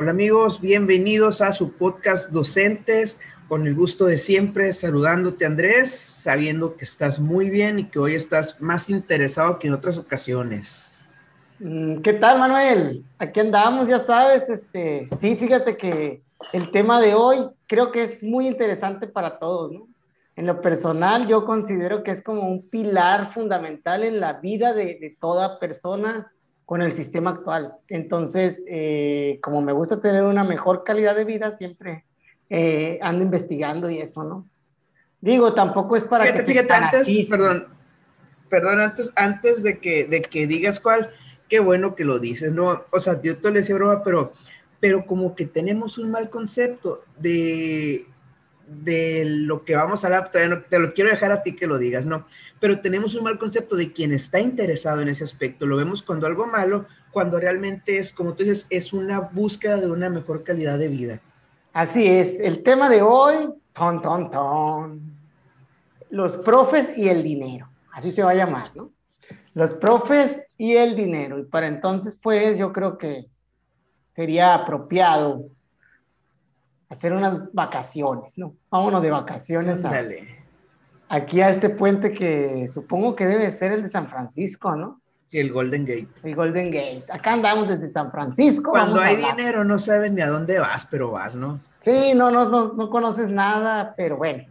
Hola amigos, bienvenidos a su podcast Docentes. Con el gusto de siempre, saludándote Andrés, sabiendo que estás muy bien y que hoy estás más interesado que en otras ocasiones. Mm, ¿Qué tal, Manuel? Aquí andamos, ya sabes. Este, sí, fíjate que el tema de hoy creo que es muy interesante para todos, ¿no? En lo personal, yo considero que es como un pilar fundamental en la vida de, de toda persona con el sistema actual. Entonces, eh, como me gusta tener una mejor calidad de vida, siempre eh, ando investigando y eso, ¿no? Digo, tampoco es para fíjate, que... Fíjate, antes, perdón, perdón, antes, antes de, que, de que digas cuál, qué bueno que lo dices, ¿no? O sea, yo te lo decía broma, pero, pero como que tenemos un mal concepto de de lo que vamos a hablar, te lo quiero dejar a ti que lo digas, ¿no? Pero tenemos un mal concepto de quien está interesado en ese aspecto. Lo vemos cuando algo malo, cuando realmente es, como tú dices, es una búsqueda de una mejor calidad de vida. Así es. El tema de hoy, ton, ton, ton. Los profes y el dinero. Así se va a llamar, ¿no? Los profes y el dinero. Y para entonces, pues, yo creo que sería apropiado hacer unas vacaciones, ¿no? Vámonos de vacaciones a, aquí a este puente que supongo que debe ser el de San Francisco, ¿no? Sí, el Golden Gate. El Golden Gate. Acá andamos desde San Francisco. Cuando hay dinero no sabes ni a dónde vas, pero vas, ¿no? Sí, no, no, no, no conoces nada, pero bueno.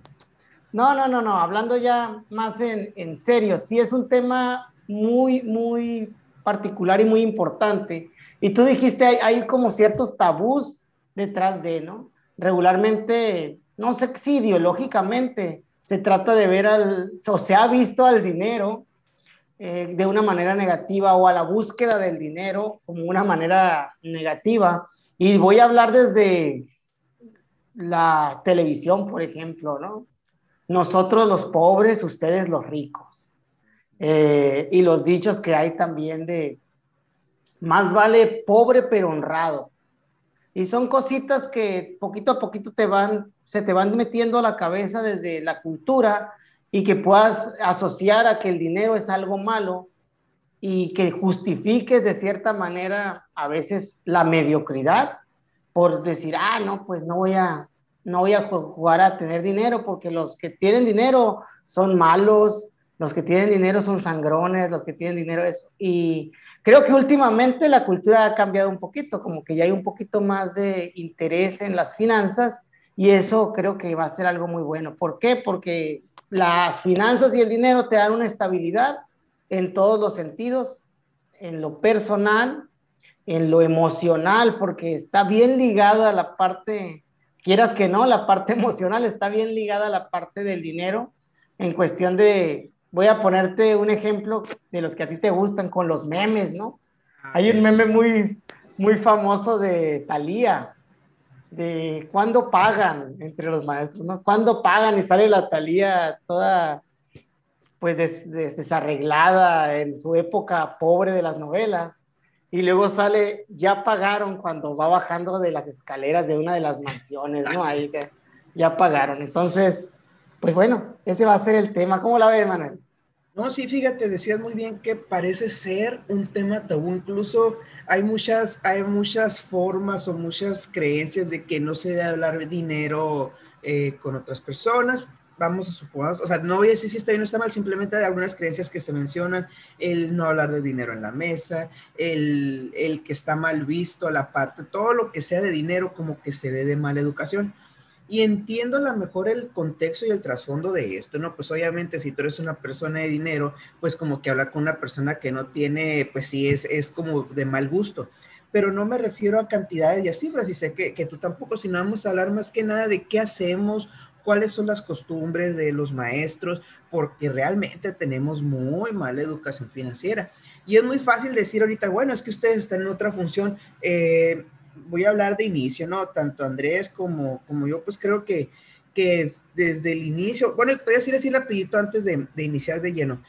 No, no, no, no. Hablando ya más en, en serio, sí es un tema muy, muy particular y muy importante. Y tú dijiste, hay, hay como ciertos tabús detrás de, ¿no? Regularmente, no sé si ideológicamente se trata de ver al, o se ha visto al dinero eh, de una manera negativa o a la búsqueda del dinero como una manera negativa. Y voy a hablar desde la televisión, por ejemplo, ¿no? Nosotros los pobres, ustedes los ricos. Eh, y los dichos que hay también de, más vale pobre pero honrado. Y son cositas que poquito a poquito te van, se te van metiendo a la cabeza desde la cultura y que puedas asociar a que el dinero es algo malo y que justifiques de cierta manera a veces la mediocridad por decir, ah, no, pues no voy a, no voy a jugar a tener dinero porque los que tienen dinero son malos, los que tienen dinero son sangrones, los que tienen dinero eso. Y creo que últimamente la cultura ha cambiado un poquito, como que ya hay un poquito más de interés en las finanzas y eso creo que va a ser algo muy bueno. ¿Por qué? Porque las finanzas y el dinero te dan una estabilidad en todos los sentidos, en lo personal, en lo emocional, porque está bien ligada a la parte, quieras que no, la parte emocional está bien ligada a la parte del dinero en cuestión de voy a ponerte un ejemplo de los que a ti te gustan con los memes, ¿no? Ah, Hay un meme muy, muy famoso de Thalía, de cuándo pagan entre los maestros, ¿no? ¿Cuándo pagan? Y sale la Thalía toda, pues, desarreglada en su época pobre de las novelas. Y luego sale, ya pagaron cuando va bajando de las escaleras de una de las mansiones, ¿no? Ahí ya pagaron. Entonces, pues bueno, ese va a ser el tema. ¿Cómo la ves, Manuel? No, sí, fíjate, decías muy bien que parece ser un tema tabú. Incluso hay muchas, hay muchas formas o muchas creencias de que no se debe hablar de dinero eh, con otras personas. Vamos a suponer, o sea, no voy a decir si está bien o está mal, simplemente hay algunas creencias que se mencionan, el no hablar de dinero en la mesa, el, el que está mal visto, la parte, todo lo que sea de dinero como que se ve de mala educación y entiendo a lo mejor el contexto y el trasfondo de esto, ¿no? Pues obviamente si tú eres una persona de dinero, pues como que hablar con una persona que no tiene, pues sí, es, es como de mal gusto. Pero no me refiero a cantidades y a cifras, y sé que, que tú tampoco, sino vamos a hablar más que nada de qué hacemos, cuáles son las costumbres de los maestros, porque realmente tenemos muy mala educación financiera. Y es muy fácil decir ahorita, bueno, es que ustedes están en otra función. Eh, voy a hablar de inicio, ¿no? Tanto Andrés como, como yo, pues creo que, que desde el inicio, bueno, voy a decir así rapidito antes de, de iniciar de lleno,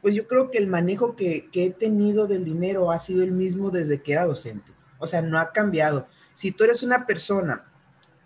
pues yo creo que el manejo que, que, he tenido del dinero ha sido el mismo desde que era docente, o sea, no ha cambiado. Si tú eres una persona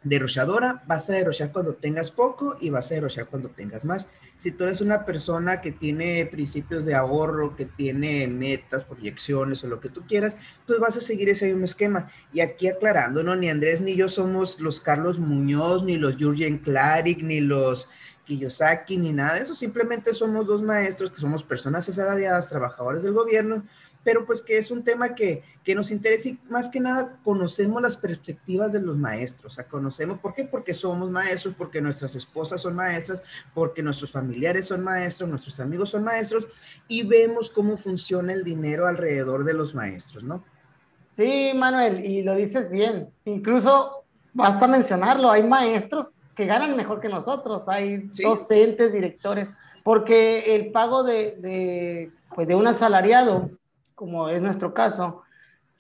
derrochadora, vas a derrochar cuando tengas poco y vas a derrochar cuando tengas más. Si tú eres una persona que tiene principios de ahorro, que tiene metas, proyecciones o lo que tú quieras, pues vas a seguir ese mismo esquema. Y aquí aclarando, ¿no? Ni Andrés ni yo somos los Carlos Muñoz, ni los Jurgen Klarik, ni los Kiyosaki, ni nada de eso. Simplemente somos dos maestros que somos personas asalariadas, trabajadores del gobierno, pero pues que es un tema que, nos interesa y más que nada conocemos las perspectivas de los maestros, o sea, conocemos, ¿por qué? Porque somos maestros, porque nuestras esposas son maestras, porque nuestros familiares son maestros, nuestros amigos son maestros y vemos cómo funciona el dinero alrededor de los maestros, ¿no? Sí, Manuel, y lo dices bien, incluso basta mencionarlo, hay maestros que ganan mejor que nosotros, hay docentes, directores, porque el pago de, de, pues de un asalariado como es nuestro caso,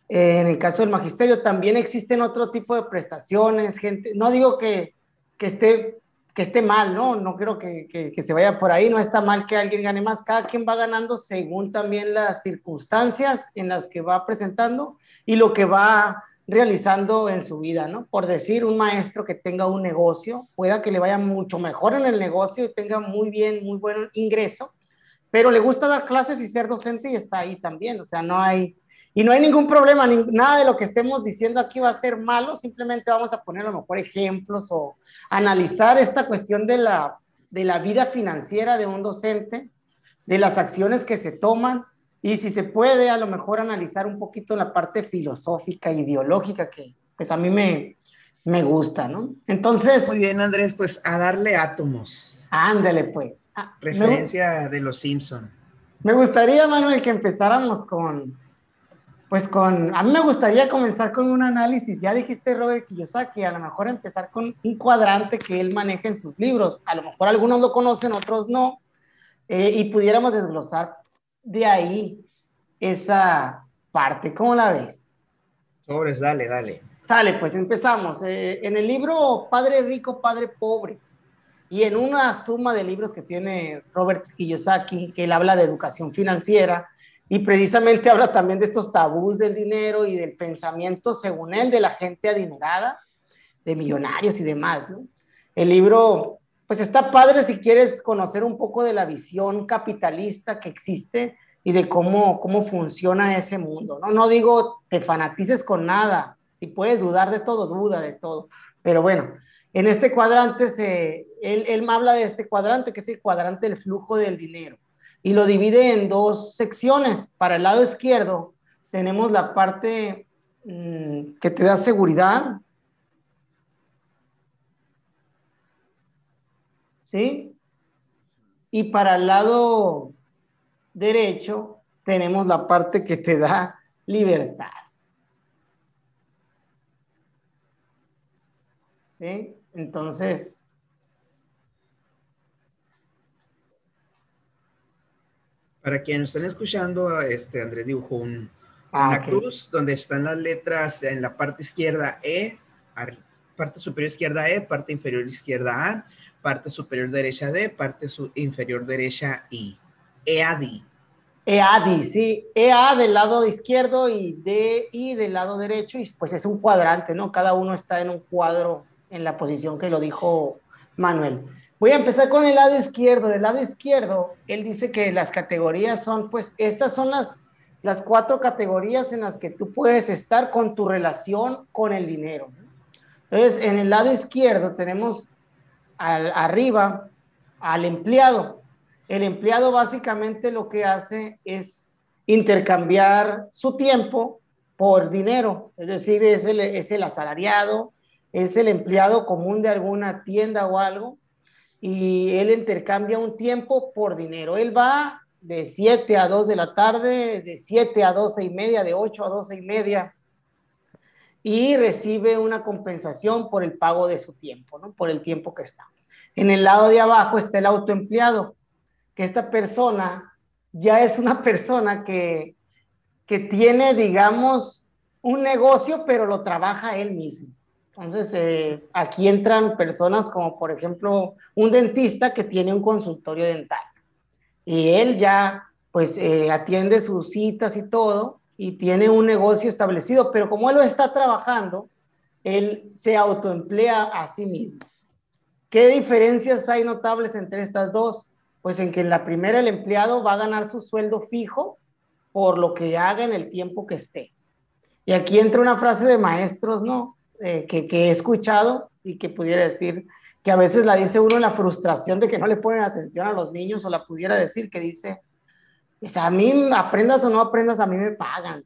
eh, en el caso del magisterio también existen otro tipo de prestaciones, gente, no digo que, que esté, que esté mal, no, no creo que, que, se vaya por ahí, no está mal que alguien gane más, cada quien va ganando según también las circunstancias en las que va presentando y lo que va realizando en su vida, ¿no? Por decir, un maestro que tenga un negocio, pueda que le vaya mucho mejor en el negocio y tenga muy bien, muy buen ingreso, pero le gusta dar clases y ser docente y está ahí también, o sea, no hay, y no hay ningún problema, nada de lo que estemos diciendo aquí va a ser malo, simplemente vamos a poner a lo mejor ejemplos o analizar esta cuestión de la, de la vida financiera de un docente, de las acciones que se toman, y si se puede, a lo mejor analizar un poquito la parte filosófica, ideológica, que pues a mí me, me gusta, ¿no? Entonces... Muy bien, Andrés, pues a darle átomos. Ándale, pues. Ah, Referencia de los Simpson. Me gustaría, Manuel, que empezáramos con, pues con, a mí me gustaría comenzar con un análisis. Ya dijiste Robert Kiyosaki, a lo mejor empezar con un cuadrante que él maneja en sus libros. A lo mejor algunos lo conocen, otros no. Eh, y pudiéramos desglosar de ahí esa parte. ¿Cómo la ves? Sobres, dale, dale. Sale, pues empezamos. Eh, en el libro Padre Rico, Padre Pobre, y en una suma de libros que tiene Robert Kiyosaki, que él habla de educación financiera y precisamente habla también de estos tabús del dinero y del pensamiento, según él, de la gente adinerada, de millonarios y demás. El libro, pues está padre si quieres conocer un poco de la visión capitalista que existe y de cómo, cómo funciona ese mundo. ¿no? no digo te fanatices con nada, si puedes dudar de todo, duda de todo. Pero bueno, en este cuadrante, se, él, él me habla de este cuadrante, que es el cuadrante del flujo del dinero, y lo divide en dos secciones. Para el lado izquierdo tenemos la parte mm, que te da seguridad, ¿sí? Y para el lado derecho tenemos la parte que te da libertad. ¿Sí? Entonces, para quienes están escuchando, este Andrés dibujó un, ah, una cruz donde están las letras en la parte izquierda E, parte superior izquierda E, parte inferior izquierda A, parte superior derecha D, parte inferior derecha I. EADI. EADI, sí. EA del lado izquierdo y DI del lado derecho, y pues es un cuadrante, ¿no? Cada uno está en un cuadro en la posición que lo dijo Manuel. Voy a empezar con el lado izquierdo. Del lado izquierdo, él dice que las categorías son, pues, estas son las, las cuatro categorías en las que tú puedes estar con tu relación con el dinero. Entonces, en el lado izquierdo tenemos al, arriba al empleado. El empleado básicamente lo que hace es intercambiar su tiempo por dinero, es decir, es el, es el asalariado, es el empleado común de alguna tienda o algo y él intercambia un tiempo por dinero. Él va de 7 a 2 de la tarde, de 7 a 12 y media, de 8 a 12 y media y recibe una compensación por el pago de su tiempo, ¿no? Por el tiempo que está. En el lado de abajo está el autoempleado, que esta persona ya es una persona que, que tiene, digamos, un negocio, pero lo trabaja él mismo. Entonces, eh, aquí entran personas como, por ejemplo, un dentista que tiene un consultorio dental. Y él ya, pues, eh, atiende sus citas y todo, y tiene un negocio establecido, pero como él lo está trabajando, él se autoemplea a sí mismo. ¿Qué diferencias hay notables entre estas dos? Pues en que en la primera el empleado va a ganar su sueldo fijo por lo que haga en el tiempo que esté. Y aquí entra una frase de maestros, ¿no? Eh, que, que, he escuchado y que pudiera decir que a veces la dice uno en la frustración de que no le ponen atención a los niños o la pudiera decir que dice, a mí aprendas o no aprendas, a mí me pagan.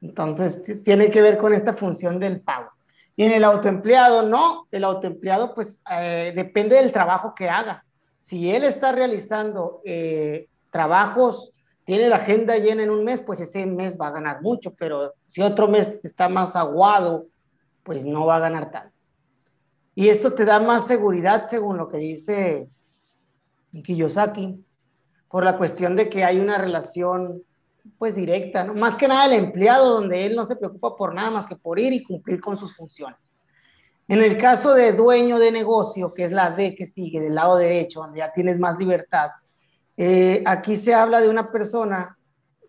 Entonces tiene que ver con esta función del pago. Y en el autoempleado, no, el autoempleado pues eh, depende del trabajo que haga. Si él está realizando eh, trabajos tiene la agenda llena en un mes, pues ese mes va a ganar mucho, pero si otro mes está más aguado, pues no va a ganar tanto. Y esto te da más seguridad, según lo que dice Kiyosaki, por la cuestión de que hay una relación pues directa, ¿no? más que nada el empleado, donde él no se preocupa por nada más que por ir y cumplir con sus funciones. En el caso de dueño de negocio, que es la D que sigue del lado derecho, donde ya tienes más libertad, eh, aquí se habla de una persona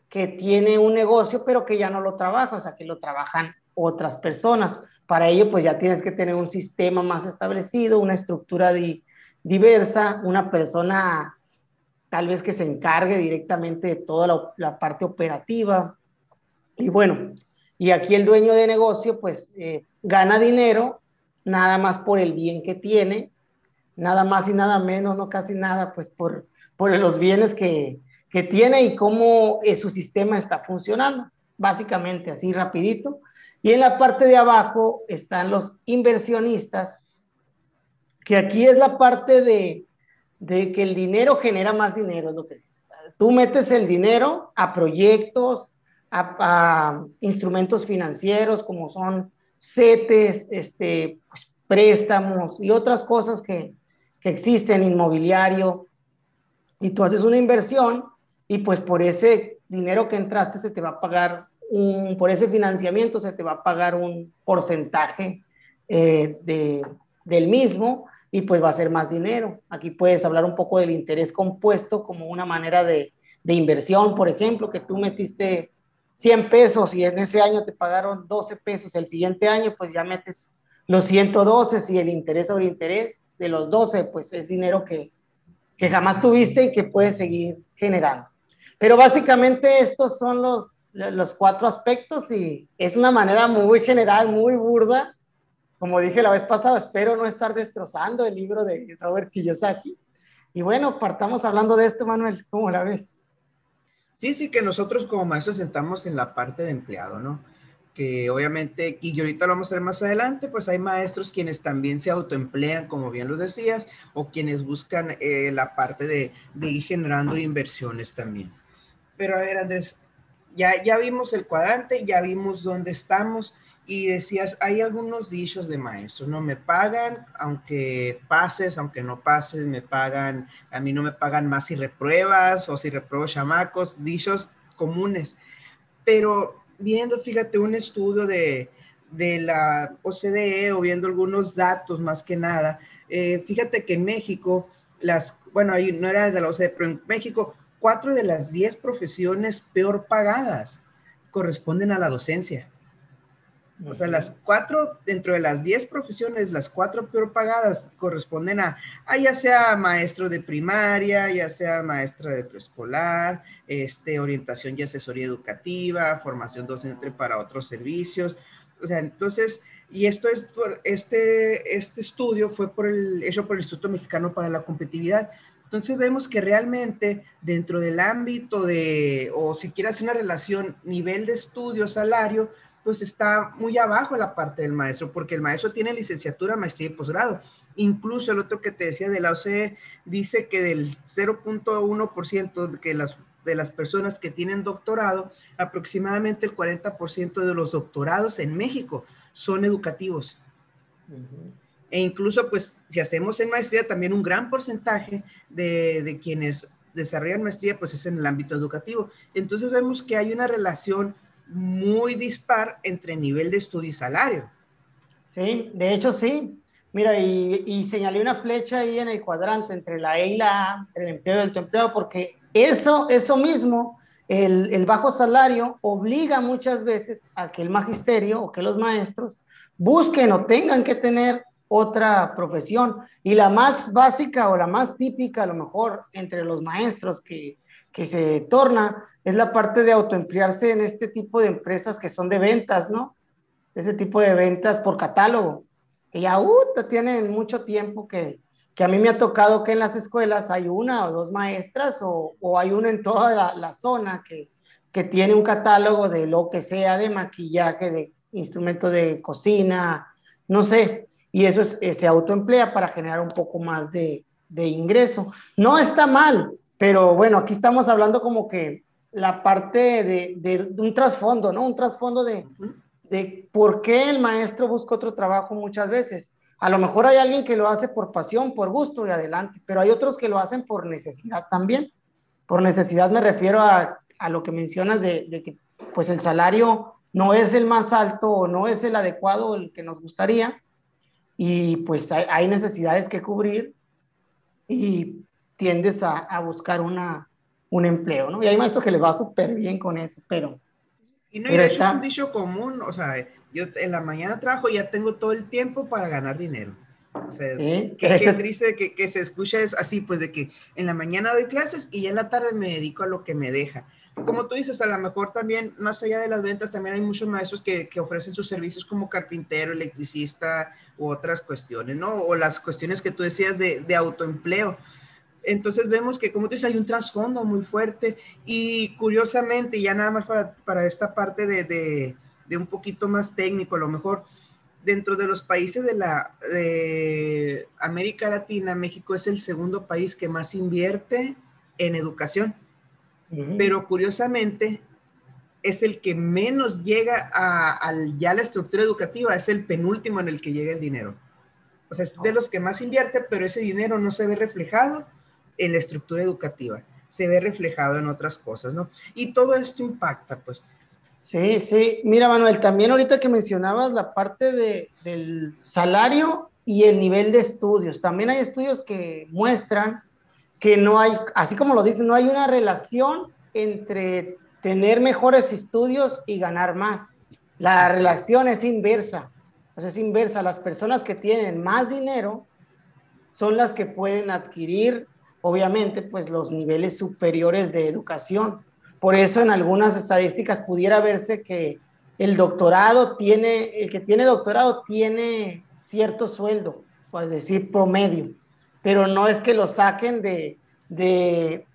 que tiene un negocio, pero que ya no lo trabaja, o sea, que lo trabajan otras personas. Para ello, pues ya tienes que tener un sistema más establecido, una estructura diversa, una persona tal vez que se encargue directamente de toda la, parte operativa. Y bueno, y aquí el dueño de negocio, pues eh, gana dinero nada más por el bien que tiene, nada más y nada menos, no casi nada, pues por por los bienes que, que tiene y cómo eh, su sistema está funcionando. Básicamente, así rapidito. Y en la parte de abajo están los inversionistas, que aquí es la parte de, de que el dinero genera más dinero, es lo que dices. Tú metes el dinero a proyectos, a, instrumentos financieros como son CETES, este, pues, préstamos y otras cosas que, que existen, inmobiliario, y tú haces una inversión y pues por ese dinero que entraste se te va a pagar un, por ese financiamiento se te va a pagar un porcentaje eh, de, del mismo y pues va a ser más dinero. Aquí puedes hablar un poco del interés compuesto como una manera de, de inversión, por ejemplo, que tú metiste 100 pesos y en ese año te pagaron 12 pesos, el siguiente año pues ya metes los 112 y el interés sobre interés de los 12 pues es dinero que, que jamás tuviste y que puedes seguir generando. Pero básicamente estos son los, los cuatro aspectos y es una manera muy general, muy burda. Como dije la vez pasada, espero no estar destrozando el libro de Robert Kiyosaki. Y bueno, partamos hablando de esto, Manuel. ¿Cómo la ves? Sí, sí, que nosotros como maestros sentamos en la parte de empleado, ¿no? que obviamente, y ahorita lo vamos a ver más adelante, pues hay maestros quienes también se autoemplean, como bien los decías, o quienes buscan eh, la parte de, ir generando inversiones también. Pero a ver, Andrés, ya, ya vimos el cuadrante, ya vimos dónde estamos, y decías, hay algunos dichos de maestros, ¿no? Me pagan, aunque pases, aunque no pases, me pagan, a mí no me pagan más si repruebas o si repruebo chamacos, dichos comunes. Pero viendo, fíjate, un estudio de, la OCDE o viendo algunos datos más que nada, eh, fíjate que en México, las, bueno, ahí no era de la OCDE, pero en México, cuatro de las diez profesiones peor pagadas corresponden a la docencia. O sea, las cuatro, dentro de las diez profesiones, las cuatro peor pagadas corresponden a, ya sea maestro de primaria, ya sea maestra de preescolar, este, orientación y asesoría educativa, formación docente para otros servicios. O sea, entonces, y esto es por, este, este estudio fue por el, hecho por el Instituto Mexicano para la Competitividad. Entonces vemos que realmente dentro del ámbito de, o si quieres una relación nivel de estudio, salario, pues está muy abajo la parte del maestro, porque el maestro tiene licenciatura, maestría y posgrado. Incluso el otro que te decía de la OCDE dice que del 0.1% de, que las, de las personas que tienen doctorado, aproximadamente el 40% de los doctorados en México son educativos. E incluso, pues, si hacemos en maestría, también un gran porcentaje de, de quienes desarrollan maestría, pues es en el ámbito educativo. Entonces vemos que hay una relación muy dispar entre nivel de estudio y salario. Sí, de hecho sí. Mira, y, y, señalé una flecha ahí en el cuadrante entre la E y la A, entre el empleo y el empleo, porque eso, eso mismo, el, el, bajo salario obliga muchas veces a que el magisterio o que los maestros busquen o tengan que tener otra profesión. Y la más básica o la más típica, a lo mejor, entre los maestros que, que se torna, es la parte de autoemplearse en este tipo de empresas que son de ventas, ¿no? Ese tipo de ventas por catálogo, que ya uh, tienen mucho tiempo que, que a mí me ha tocado que en las escuelas hay una o dos maestras o, o hay una en toda la, la zona que, que tiene un catálogo de lo que sea, de maquillaje, de instrumento de cocina, no sé, y eso es, eh, se autoemplea para generar un poco más de, de, ingreso. No está mal, pero bueno, aquí estamos hablando como que la parte de, de, un trasfondo, ¿no? Un trasfondo de, de por qué el maestro busca otro trabajo muchas veces. A lo mejor hay alguien que lo hace por pasión, por gusto y adelante, pero hay otros que lo hacen por necesidad también. Por necesidad me refiero a, a lo que mencionas de, de que pues el salario no es el más alto o no es el adecuado, el que nos gustaría, y pues hay, necesidades que cubrir y tiendes a, a, buscar una, un empleo, ¿no? Y hay maestros que les va súper bien con eso, pero... Y no, y de hecho es un dicho común, o sea, yo en la mañana trabajo y ya tengo todo el tiempo para ganar dinero. O sea, ¿Sí? que, ese... triste que, que, se escucha es así, pues de que en la mañana doy clases y ya en la tarde me dedico a lo que me deja como tú dices, a lo mejor también, más allá de las ventas, también hay muchos maestros que, ofrecen sus servicios como carpintero, electricista u otras cuestiones, ¿no? O las cuestiones que tú decías de, autoempleo. Entonces vemos que, como tú dices, hay un trasfondo muy fuerte y curiosamente, ya nada más para, esta parte de, un poquito más técnico, a lo mejor dentro de los países de, la, de América Latina, México es el segundo país que más invierte en educación pero curiosamente es el que menos llega a, ya la estructura educativa, es el penúltimo en el que llega el dinero. O sea, es de los que más invierte, pero ese dinero no se ve reflejado en la estructura educativa, se ve reflejado en otras cosas, ¿no? Y todo esto impacta, pues. Sí, sí. Mira, Manuel, también ahorita que mencionabas la parte de, del salario y el nivel de estudios, también hay estudios que muestran que no hay, así como lo dicen, no hay una relación entre tener mejores estudios y ganar más. La relación es inversa. O sea, es inversa. Las personas que tienen más dinero son las que pueden adquirir, obviamente, pues los niveles superiores de educación. Por eso en algunas estadísticas pudiera verse que el doctorado tiene, el que tiene doctorado tiene cierto sueldo, por decir promedio pero no es que lo saquen de, de,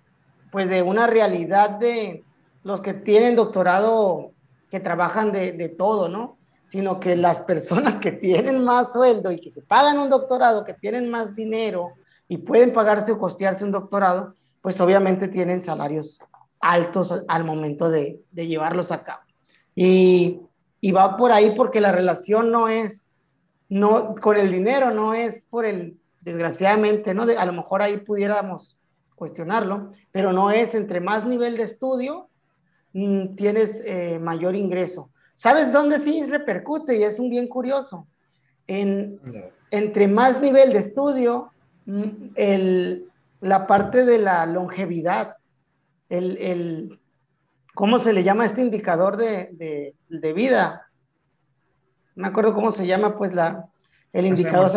pues de una realidad de los que tienen doctorado, que trabajan de, de todo, ¿no? Sino que las personas que tienen más sueldo y que se pagan un doctorado, que tienen más dinero y pueden pagarse o costearse un doctorado, pues obviamente tienen salarios altos al momento de, de llevarlos a cabo. Y, y, va por ahí porque la relación no es, no, con el dinero, no es por el desgraciadamente, ¿no? a lo mejor ahí pudiéramos cuestionarlo, pero no es entre más nivel de estudio, mm, tienes eh, mayor ingreso. ¿Sabes dónde sí repercute? Y es un bien curioso. En, entre más nivel de estudio, mm, el, la parte de la longevidad, el, el, ¿cómo se le llama este indicador de, de, de vida? No me acuerdo cómo se llama, pues la, el indicador.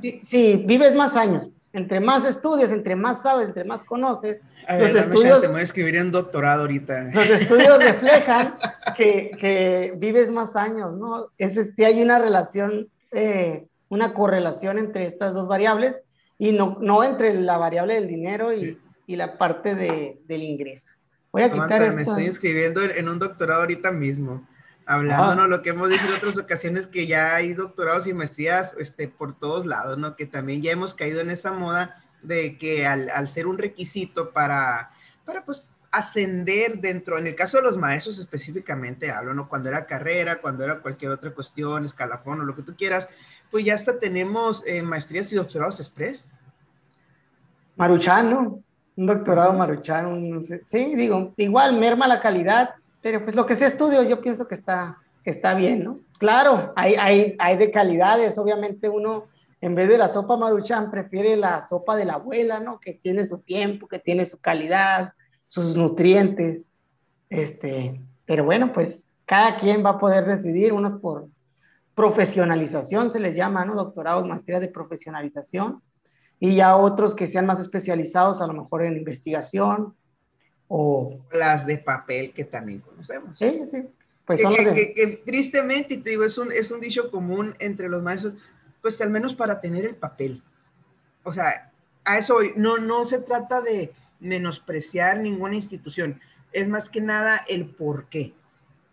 De sí, vives más años. Entre más estudias, entre más sabes, entre más conoces, a los estudios. Se me voy a escribir en doctorado ahorita. Los estudios reflejan que, que, vives más años, ¿no? Es, este, hay una relación, eh, una correlación entre estas dos variables y no, no entre la variable del dinero y, sí. y la parte de, del ingreso. Voy a quitar esto. Me estoy inscribiendo en un doctorado ahorita mismo hablando, ¿no? Lo que hemos dicho en otras ocasiones, que ya hay doctorados y maestrías este, por todos lados, ¿no? Que también ya hemos caído en esa moda de que al, al ser un requisito para, para, pues, ascender dentro, en el caso de los maestros específicamente, hablo, ¿no? Cuando era carrera, cuando era cualquier otra cuestión, escalafón o lo que tú quieras, pues ya hasta tenemos eh, maestrías y doctorados express. Maruchan, ¿no? Un doctorado Maruchan, un, sí, digo, igual merma la calidad, pero pues lo que sea estudio, yo pienso que está, está bien, ¿no? Claro, hay, hay, hay de calidades, obviamente uno en vez de la sopa maruchan prefiere la sopa de la abuela, ¿no? Que tiene su tiempo, que tiene su calidad, sus nutrientes, este, pero bueno, pues cada quien va a poder decidir, unos por, profesionalización, se les llama, ¿no? Doctorados, maestría de profesionalización, y ya otros que sean más especializados, a lo mejor en investigación o... Las de papel que también conocemos. Sí, sí. Pues son que, tristemente, y te digo, es un, es un dicho común entre los maestros, pues al menos para tener el papel. O sea, a eso no, no se trata de menospreciar ninguna institución, es más que nada el por qué,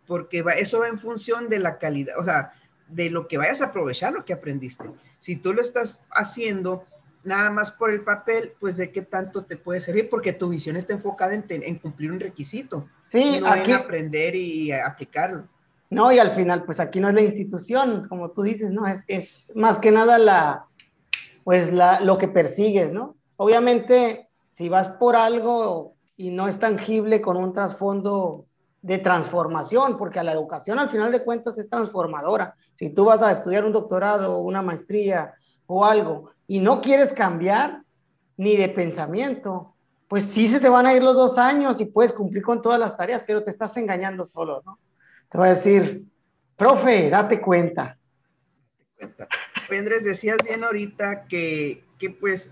porque eso va en función de la calidad, o sea, de lo que vayas a aprovechar lo que aprendiste. Si tú lo estás haciendo nada más por el papel, pues de qué tanto te puede servir, porque tu visión está enfocada en, cumplir un requisito, sí, no en aprender y aplicarlo. No, y al final, pues aquí no es la institución, como tú dices, ¿no? Es, es más que nada la, pues la, lo que persigues, ¿no? Obviamente, si vas por algo y no es tangible con un trasfondo de transformación, porque la educación al final de cuentas es transformadora. Si tú vas a estudiar un doctorado, una maestría o algo y no quieres cambiar ni de pensamiento, pues sí se te van a ir los dos años y puedes cumplir con todas las tareas, pero te estás engañando solo, ¿no? Te voy a decir, profe, date cuenta. Oye, Andrés, decías bien ahorita que, que pues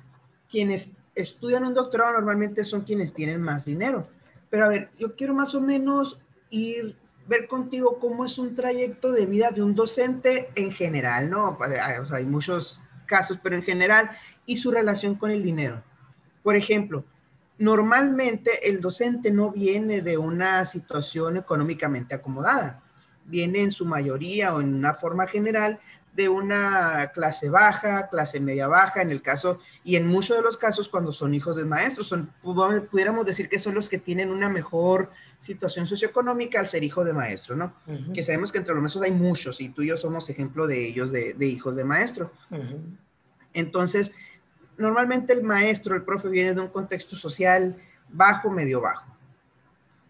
quienes estudian un doctorado normalmente son quienes tienen más dinero. Pero a ver, yo quiero más o menos ir ver contigo cómo es un trayecto de vida de un docente en general, ¿no? O sea, hay muchos casos, pero en general, y su relación con el dinero. Por ejemplo, normalmente el docente no viene de una situación económicamente acomodada, viene en su mayoría o en una forma general de una clase baja, clase media baja, en el caso, y en muchos de los casos cuando son hijos de maestros, son, pudiéramos decir que son los que tienen una mejor situación socioeconómica al ser hijo de maestro, ¿no? Que sabemos que entre los maestros hay muchos y tú y yo somos ejemplo de ellos, de, hijos de maestro. Entonces, normalmente el maestro, el profe, viene de un contexto social bajo, medio bajo.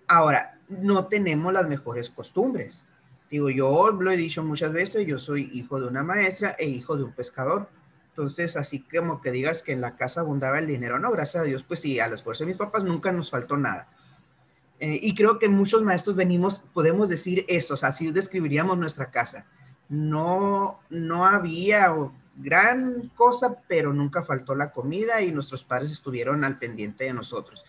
Ahora, no tenemos las mejores costumbres. Digo, yo lo he dicho muchas veces, yo soy hijo de una maestra e hijo de un pescador. Entonces, así como que digas que en la casa abundaba el dinero, no, gracias a Dios, pues sí, a las fuerzas de mis papás nunca nos faltó nada. Eh, y creo que muchos maestros venimos, podemos decir eso, así describiríamos nuestra casa. No, no había gran cosa, pero nunca faltó la comida y nuestros padres estuvieron al pendiente de nosotros.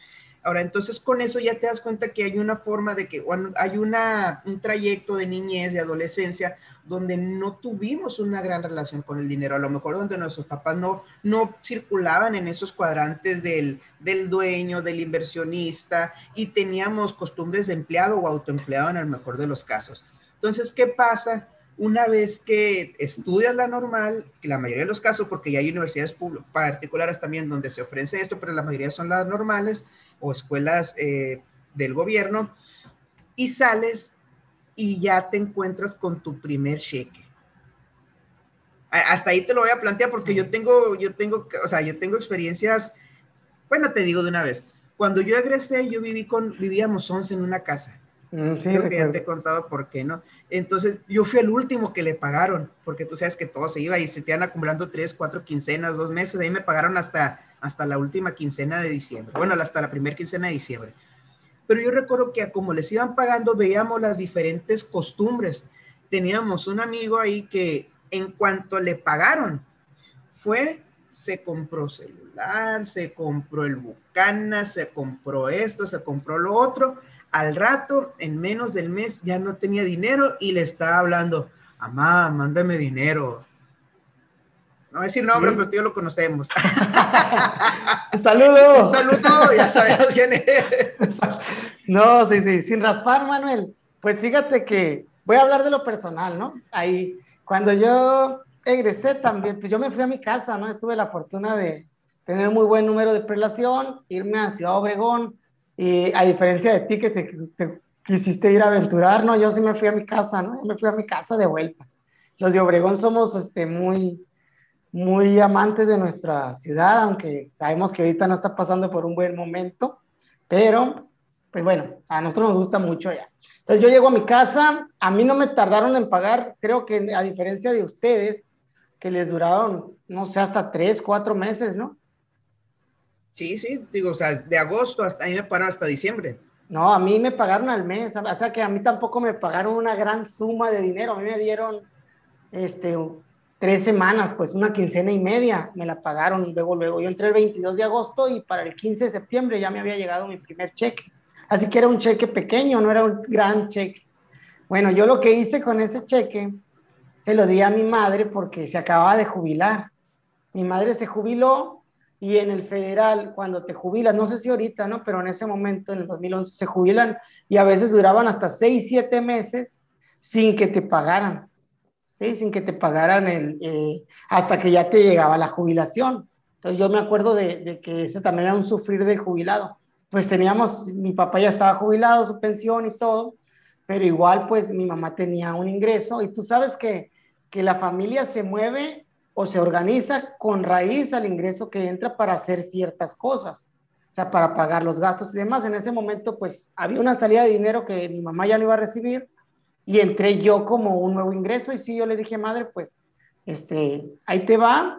Ahora, entonces con eso ya te das cuenta que hay una forma de que hay una, un trayecto de niñez, de adolescencia, donde no tuvimos una gran relación con el dinero, a lo mejor donde nuestros papás no, no circulaban en esos cuadrantes del, del dueño, del inversionista, y teníamos costumbres de empleado o autoempleado en el mejor de los casos. Entonces, ¿qué pasa? Una vez que estudias la normal, que la mayoría de los casos, porque ya hay universidades particulares también donde se ofrece esto, pero la mayoría son las normales o escuelas eh, del gobierno, y sales y ya te encuentras con tu primer cheque. Hasta ahí te lo voy a plantear porque yo tengo, yo tengo, o sea, yo tengo experiencias, bueno, te digo de una vez, cuando yo egresé, yo viví con, vivíamos 11 en una casa. Mm, sí, Creo que ya te he contado por qué, ¿no? Entonces, yo fui el último que le pagaron, porque tú sabes que todo se iba y se te iban acumulando tres, cuatro quincenas, dos meses, ahí me pagaron hasta, hasta la última quincena de diciembre, bueno, hasta la primera quincena de diciembre. Pero yo recuerdo que como les iban pagando, veíamos las diferentes costumbres. Teníamos un amigo ahí que en cuanto le pagaron, fue, se compró celular, se compró el Bucana, se compró esto, se compró lo otro. Al rato, en menos del mes, ya no tenía dinero y le estaba hablando, mamá, mándame dinero. No voy a decir nombre, pero tío lo conocemos. Un saludo. Un saludo, ya sabemos quién es. No, sí, sí, sin raspar, Manuel. Pues fíjate que voy a hablar de lo personal, ¿no? Ahí, cuando yo egresé también, pues yo me fui a mi casa, ¿no? Tuve la fortuna de tener muy buen número de prelación, irme a Ciudad Obregón, y a diferencia de ti que te, te quisiste ir a aventurar, ¿no? Yo sí me fui a mi casa, ¿no? Yo me fui a mi casa de vuelta. Los de Obregón somos este, muy, muy amantes de nuestra ciudad, aunque sabemos que ahorita no está pasando por un buen momento, pero pues bueno, a nosotros nos gusta mucho ya. Entonces yo llego a mi casa, a mí no me tardaron en pagar, creo que a diferencia de ustedes, que les duraron, no sé, hasta tres, cuatro meses, ¿no? Sí, sí, digo, o sea, de agosto hasta ahí me pagaron hasta diciembre. No, a mí me pagaron al mes, o sea que a mí tampoco me pagaron una gran suma de dinero, a mí me dieron este, tres semanas, pues una quincena y media me la pagaron luego, luego. Yo entré el 22 de agosto y para el 15 de septiembre ya me había llegado mi primer cheque. Así que era un cheque pequeño, no era un gran cheque. Bueno, yo lo que hice con ese cheque, se lo di a mi madre porque se acababa de jubilar. Mi madre se jubiló y en el federal, cuando te jubilas, no sé si ahorita, ¿no? Pero en ese momento, en el 2011, se jubilan y a veces duraban hasta seis, siete meses sin que te pagaran, ¿sí? Sin que te pagaran el, eh, hasta que ya te llegaba la jubilación. Entonces yo me acuerdo de, de, que ese también era un sufrir de jubilado. Pues teníamos, mi papá ya estaba jubilado, su pensión y todo, pero igual pues mi mamá tenía un ingreso y tú sabes que, que la familia se mueve o se organiza con raíz al ingreso que entra para hacer ciertas cosas, o sea, para pagar los gastos y demás. En ese momento, pues había una salida de dinero que mi mamá ya no iba a recibir y entré yo como un nuevo ingreso y sí, yo le dije, madre, pues, este, ahí te va.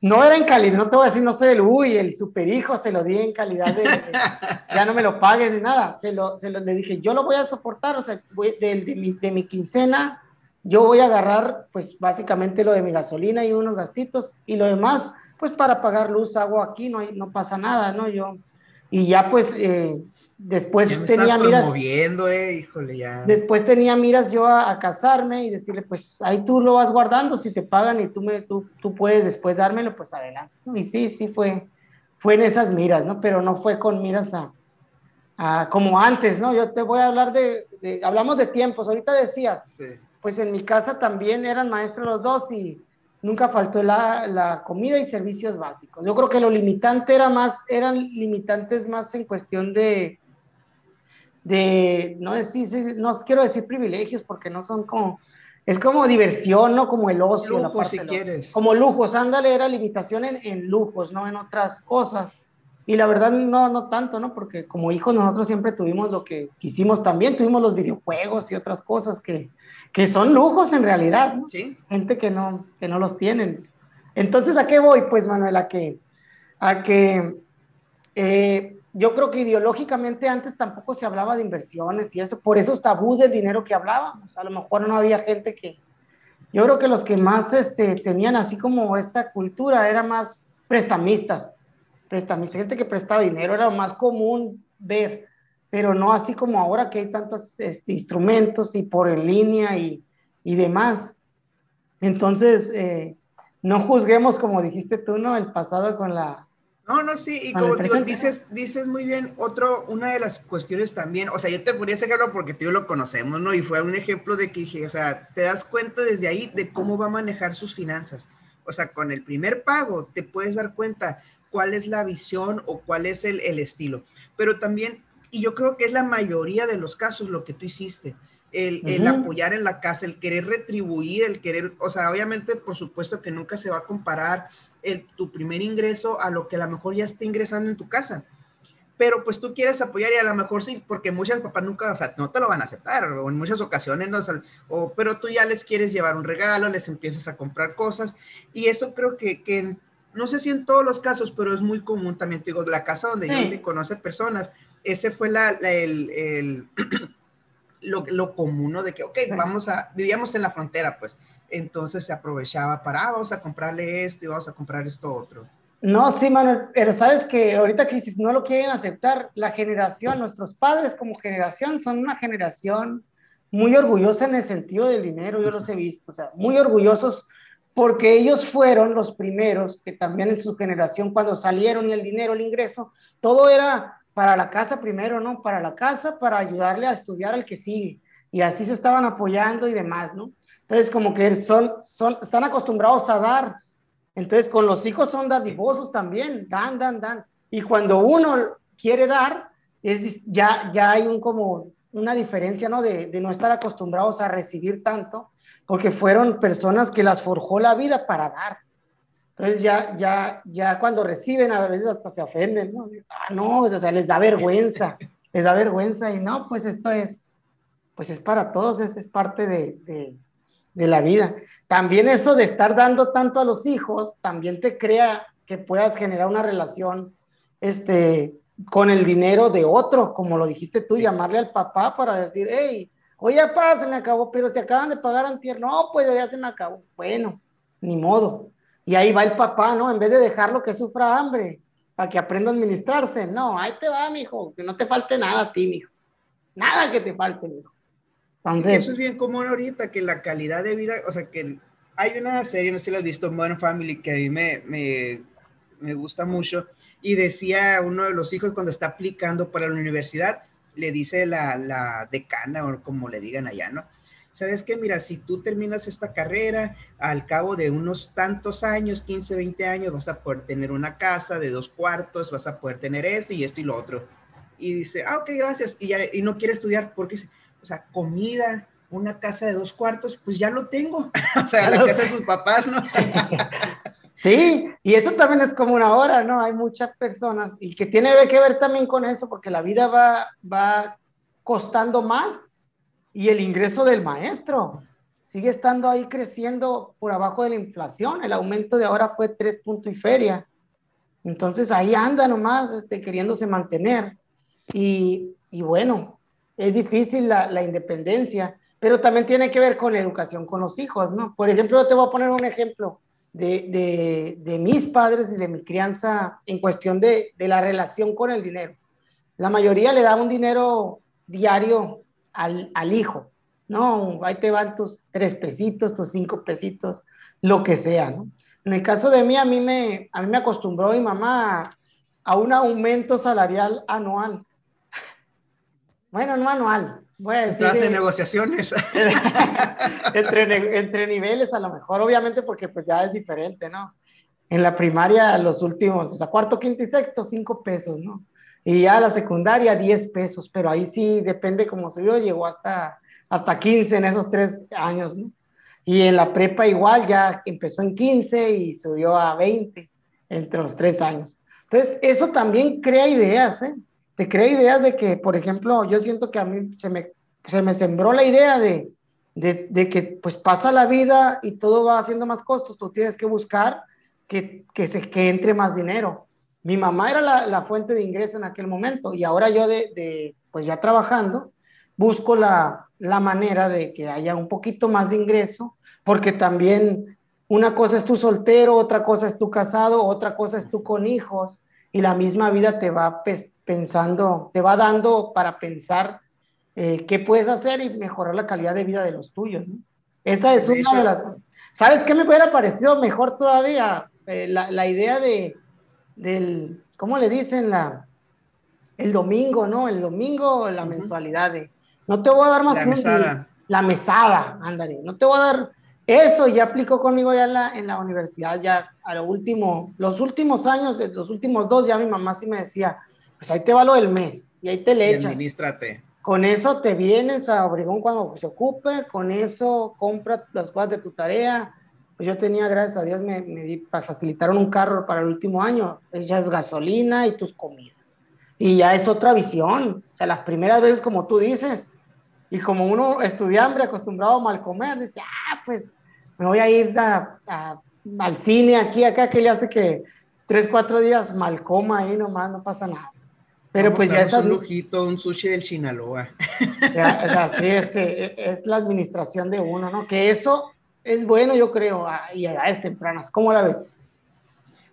No era en calidad, no te voy a decir, no soy el uy, el super hijo, se lo di en calidad de, ya no me lo pagues ni nada. Se lo, se lo, le dije, yo lo voy a soportar, o sea, de, de, mi, de mi quincena yo voy a agarrar, pues básicamente lo de mi gasolina y unos gastitos y lo demás, pues para pagar luz, agua aquí, no, hay, no pasa nada, ¿no? Yo, y ya pues eh, después ya me tenía estás miras. promoviendo, eh, híjole, ya. Después tenía miras yo a, a, casarme y decirle, pues ahí tú lo vas guardando, si te pagan y tú, me, tú, tú puedes después dármelo, pues adelante. Y sí, sí fue, fue en esas miras, ¿no? Pero no fue con miras a, a como antes, ¿no? Yo te voy a hablar de, de hablamos de tiempos, ahorita decías. Sí pues en mi casa también eran maestros los dos y nunca faltó la, la, comida y servicios básicos. Yo creo que lo limitante era más, eran limitantes más en cuestión de, de no decir, no quiero decir privilegios porque no son como, es como diversión, ¿no? Como el ocio. Lujo, la parte si quieres. Como lujos, ándale, era limitación en, en lujos, no en otras cosas. Y la verdad, no, no tanto, ¿no? Porque como hijos nosotros siempre tuvimos lo que quisimos también, tuvimos los videojuegos y otras cosas que, que son lujos en realidad, ¿no? Sí. Gente que no, que no los tienen. Entonces, ¿a qué voy? Pues, Manuel, a que, a que eh, yo creo que ideológicamente antes tampoco se hablaba de inversiones y eso, por esos tabús del dinero que hablábamos. A lo mejor no había gente que, yo creo que los que más este, tenían así como esta cultura era más prestamistas, prestamistas, gente que prestaba dinero, era lo más común ver pero no así como ahora que hay tantos este, instrumentos y por en línea y, y demás. Entonces, eh, no juzguemos, como dijiste tú, ¿no? El pasado con la... No, no, sí, y como digo, dices, dices muy bien, otro, una de las cuestiones también, o sea, yo te podría sacarlo porque tú y yo lo conocemos, ¿no? Y fue un ejemplo de que o sea, te das cuenta desde ahí de cómo va a manejar sus finanzas. O sea, con el primer pago te puedes dar cuenta cuál es la visión o cuál es el, el estilo. Pero también y yo creo que es la mayoría de los casos lo que tú hiciste. El, uh -huh. el, apoyar en la casa, el querer retribuir, el querer, o sea, obviamente, por supuesto que nunca se va a comparar el, tu primer ingreso a lo que a lo mejor ya está ingresando en tu casa. Pero pues tú quieres apoyar y a lo mejor sí, porque muchos papás nunca, o sea, no te lo van a aceptar, o en muchas ocasiones no, o, pero tú ya les quieres llevar un regalo, les empiezas a comprar cosas, y eso creo que, que no sé si en todos los casos, pero es muy común también, te digo, la casa donde sí. yo me conoce personas, ese fue la, la el, el lo, lo, común, ¿no? De que, ok, sí. vamos a, vivíamos en la frontera, pues, entonces se aprovechaba para, ah, vamos a comprarle esto y vamos a comprar esto otro. No, sí, Manuel, pero sabes que ahorita que no lo quieren aceptar, la generación, nuestros padres como generación son una generación muy orgullosa en el sentido del dinero, yo los he visto, o sea, muy orgullosos porque ellos fueron los primeros que también en su generación, cuando salieron y el dinero, el ingreso, todo era para la casa primero, ¿no? Para la casa, para ayudarle a estudiar al que sigue. Y así se estaban apoyando y demás, ¿no? Entonces, como que son, son, están acostumbrados a dar. Entonces, con los hijos son dadivosos también, dan, dan, dan. Y cuando uno quiere dar, es, ya, ya hay un como una diferencia, ¿no? De, de no estar acostumbrados a recibir tanto, porque fueron personas que las forjó la vida para dar. Entonces ya, ya, ya cuando reciben a veces hasta se ofenden, ¿no? Ah, no, o sea, les da vergüenza, les da vergüenza y no, pues esto es, pues es para todos, es, es parte de, de, de, la vida. También eso de estar dando tanto a los hijos, también te crea que puedas generar una relación, este, con el dinero de otro, como lo dijiste tú, llamarle al papá para decir, hey, Oye, papá, se me acabó, pero te acaban de pagar antier. No, pues ya se me acabó. Bueno, ni modo. Y ahí va el papá, ¿no? En vez de dejarlo que sufra hambre, para que aprenda a administrarse. No, ahí te va, mijo, que no te falte nada a ti, mijo. Nada que te falte, mijo. Entonces, Eso es bien común ahorita, que la calidad de vida, o sea, que hay una serie, no sé si la has visto, Modern Family, que a mí me, me, me gusta mucho, y decía uno de los hijos cuando está aplicando para la universidad, le dice la, la decana, o como le digan allá, ¿no? ¿sabes qué? Mira, si tú terminas esta carrera, al cabo de unos tantos años, 15, 20 años, vas a poder tener una casa de dos cuartos, vas a poder tener esto y esto y lo otro. Y dice, ah, ok, gracias. Y, ya, y no quiere estudiar porque, o sea, comida, una casa de dos cuartos, pues ya lo tengo. o sea, la casa de sus papás, ¿no? sí, y eso también es como una hora, ¿no? Hay muchas personas y que tiene que ver también con eso, porque la vida va, va costando más y el ingreso del maestro sigue estando ahí creciendo por abajo de la inflación. El aumento de ahora fue tres puntos y feria. Entonces ahí anda nomás este, queriéndose mantener. Y, y bueno, es difícil la, la, independencia, pero también tiene que ver con la educación con los hijos, ¿no? Por ejemplo, yo te voy a poner un ejemplo de, de, de mis padres y de mi crianza en cuestión de, de la relación con el dinero. La mayoría le da un dinero diario al, hijo. No, ahí te van tus tres pesitos, tus cinco pesitos, lo que sea, ¿no? En el caso de mí, a mí me, a mí me acostumbró mi mamá a, un aumento salarial anual. Bueno, no anual, voy a decir. Negociaciones. entre, entre niveles a lo mejor, obviamente porque pues ya es diferente, ¿no? En la primaria, los últimos, o sea, cuarto, quinto y sexto, cinco pesos, ¿no? Y ya la secundaria, 10 pesos, pero ahí sí depende cómo subió, llegó hasta, hasta 15 en esos tres años, ¿no? Y en la prepa igual, ya empezó en 15 y subió a 20 entre los tres años. Entonces, eso también crea ideas, ¿eh? Te crea ideas de que, por ejemplo, yo siento que a mí se me, se me sembró la idea de, de, que pues pasa la vida y todo va haciendo más costos, tú tienes que buscar que, que, se, que entre más dinero. Mi mamá era la, la, fuente de ingreso en aquel momento y ahora yo de, de pues ya trabajando, busco la, la, manera de que haya un poquito más de ingreso, porque también una cosa es tú soltero, otra cosa es tú casado, otra cosa es tú con hijos y la misma vida te va pensando, te va dando para pensar eh, qué puedes hacer y mejorar la calidad de vida de los tuyos. ¿no? Esa es una de las... ¿Sabes qué me hubiera parecido mejor todavía? Eh, la, la idea de del, ¿cómo le dicen? La, el domingo, ¿no? El domingo, la mensualidad de, no te voy a dar más la mesada. la mesada, ándale, no te voy a dar, eso ya aplicó conmigo ya en la, en la universidad, ya a lo último, los últimos años, los últimos dos, ya mi mamá sí me decía, pues ahí te va lo del mes, y ahí te le echas. Administrate. Con eso te vienes a Obregón cuando se ocupe, con eso compra las cosas de tu tarea, pues yo tenía, gracias a Dios, me, me facilitaron un carro para el último año. Es gasolina y tus comidas. Y ya es otra visión. O sea, las primeras veces, como tú dices, y como uno estudiante acostumbrado a mal comer, dice, ah, pues me voy a ir al cine aquí, acá, que le hace que tres, cuatro días mal coma ahí nomás, no pasa nada. Pero pues ya es un lujito, un sushi del Sinaloa. Ya, o sea, sí, este, e, es la administración de uno, ¿no? Que eso es bueno, yo creo, y a edades tempranas. ¿Cómo la ves?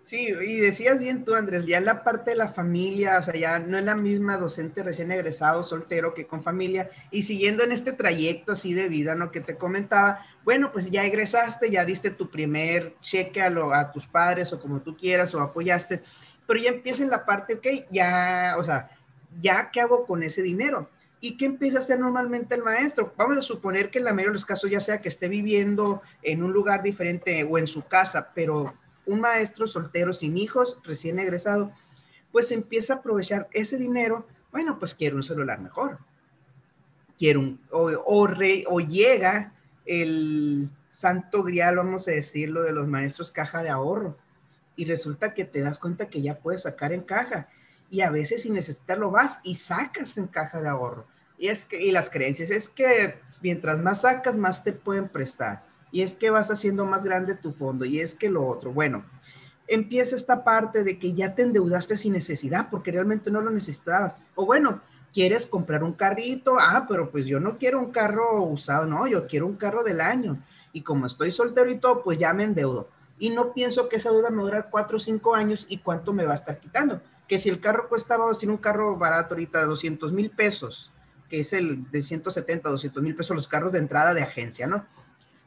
Sí, y decías bien tú, Andrés, ya la parte de la familia, o sea, ya no es la misma docente recién egresado, soltero, que con familia, y siguiendo en este trayecto así de vida, ¿no? Que te comentaba, bueno, pues ya egresaste, ya diste tu primer cheque a, lo, a tus padres o como tú quieras, o apoyaste, pero ya empieza en la parte, ok, ya, o sea, ya, ¿qué hago con ese dinero? ¿Y qué empieza a hacer normalmente el maestro? Vamos a suponer que en la mayoría de los casos ya sea que esté viviendo en un lugar diferente o en su casa, pero un maestro soltero sin hijos, recién egresado, pues empieza a aprovechar ese dinero. Bueno, pues quiero un celular mejor. Quiero un, o, o llega el santo grial, vamos a decirlo, de los maestros caja de ahorro. Y resulta que te das cuenta que ya puedes sacar en caja y a veces sin necesitarlo vas y sacas en caja de ahorro. Y, es que, y las creencias es que mientras más sacas, más te pueden prestar. Y es que vas haciendo más grande tu fondo. Y es que lo otro, bueno, empieza esta parte de que ya te endeudaste sin necesidad porque realmente no lo necesitabas. O bueno, ¿Quieres comprar un carrito? Ah, pero pues yo no quiero un carro usado, no, yo quiero un carro del año. Y como estoy soltero y todo, pues ya me endeudo. Y no pienso que esa deuda me dura cuatro o cinco años y cuánto me va a estar quitando. Que si el carro cuesta, vamos a decir, un carro barato ahorita de 200 mil pesos, que es el de 170, 200 mil pesos los carros de entrada de agencia, ¿no?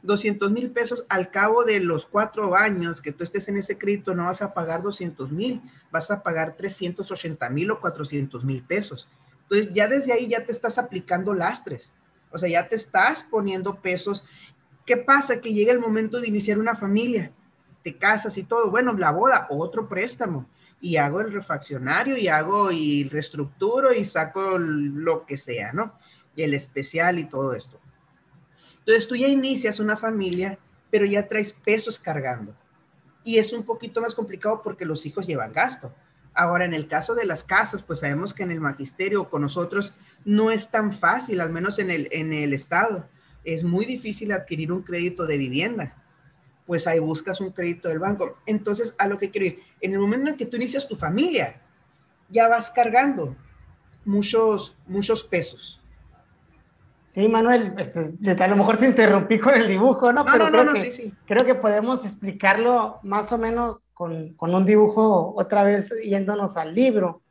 200 mil pesos al cabo de los cuatro años que tú estés en ese crédito, no vas a pagar 200 mil, vas a pagar 380 mil o 400 mil pesos. Entonces ya desde ahí ya te estás aplicando lastres, o sea, ya te estás poniendo pesos. ¿Qué pasa? Que llega el momento de iniciar una familia, te casas y todo, bueno, la boda, otro préstamo, y hago el refaccionario y hago y reestructuro y saco lo que sea, ¿no? Y el especial y todo esto. Entonces tú ya inicias una familia, pero ya traes pesos cargando. Y es un poquito más complicado porque los hijos llevan gasto. Ahora, en el caso de las casas, pues sabemos que en el magisterio con nosotros no es tan fácil, al menos en el, en el estado. Es muy difícil adquirir un crédito de vivienda. Pues ahí buscas un crédito del banco. Entonces, a lo que quiero ir, en el momento en que tú inicias tu familia, ya vas cargando muchos, muchos pesos. Sí, Manuel, este, a lo mejor te interrumpí con el dibujo, ¿no? Pero creo, que, creo que podemos explicarlo más o menos con, con, un dibujo otra vez yéndonos al libro.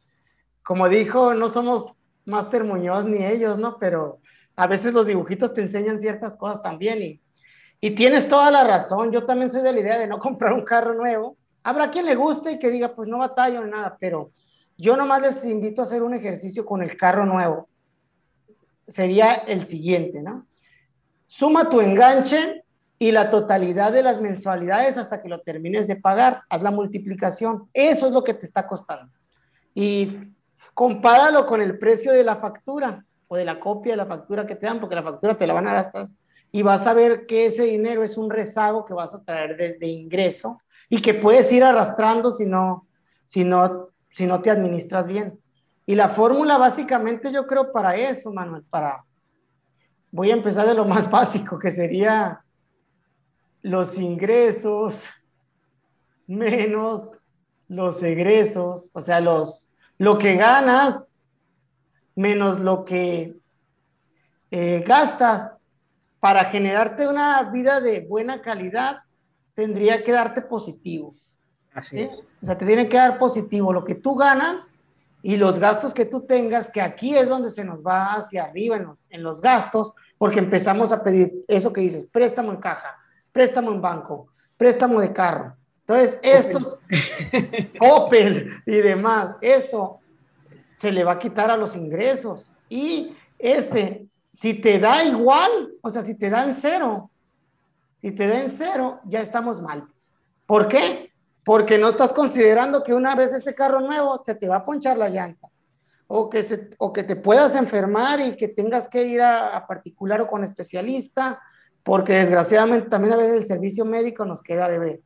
Como dijo, no somos Máster Muñoz ni ellos, ¿no? Pero a veces los dibujitos te enseñan ciertas cosas también y, y tienes toda la razón. Yo también soy de la idea de no comprar un carro nuevo. Habrá quien le guste y que diga, pues no batallo ni nada, pero yo nomás les invito a hacer un ejercicio con el carro nuevo sería el siguiente, ¿no? Suma tu enganche y la totalidad de las mensualidades hasta que lo termines de pagar. Haz la multiplicación. Eso es lo que te está costando. Y compáralo con el precio de la factura o de la copia de la factura que te dan, porque la factura te la van a gastar. Y vas a ver que ese dinero es un rezago que vas a traer de, ingreso y que puedes ir arrastrando si no, si no, si no te administras bien. Y la fórmula básicamente yo creo para eso, Manuel, para... Voy a empezar de lo más básico, que sería los ingresos menos los egresos, o sea, los, lo que ganas menos lo que eh, gastas para generarte una vida de buena calidad, tendría que darte positivo. Así es. O sea, te tiene que dar positivo lo que tú ganas y los gastos que tú tengas, que aquí es donde se nos va hacia arriba en los, en los gastos, porque empezamos a pedir eso que dices, préstamo en caja, préstamo en banco, préstamo de carro. Entonces, estos, Opel y demás, esto se le va a quitar a los ingresos. Y este, si te da igual, o sea, si te dan cero, si te dan cero, ya estamos mal. ¿Por qué? porque no estás considerando que una vez ese carro nuevo se te va a ponchar la llanta o que, se, o que te puedas enfermar y que tengas que ir a, particular o con especialista, porque desgraciadamente también a veces el servicio médico nos queda de ver.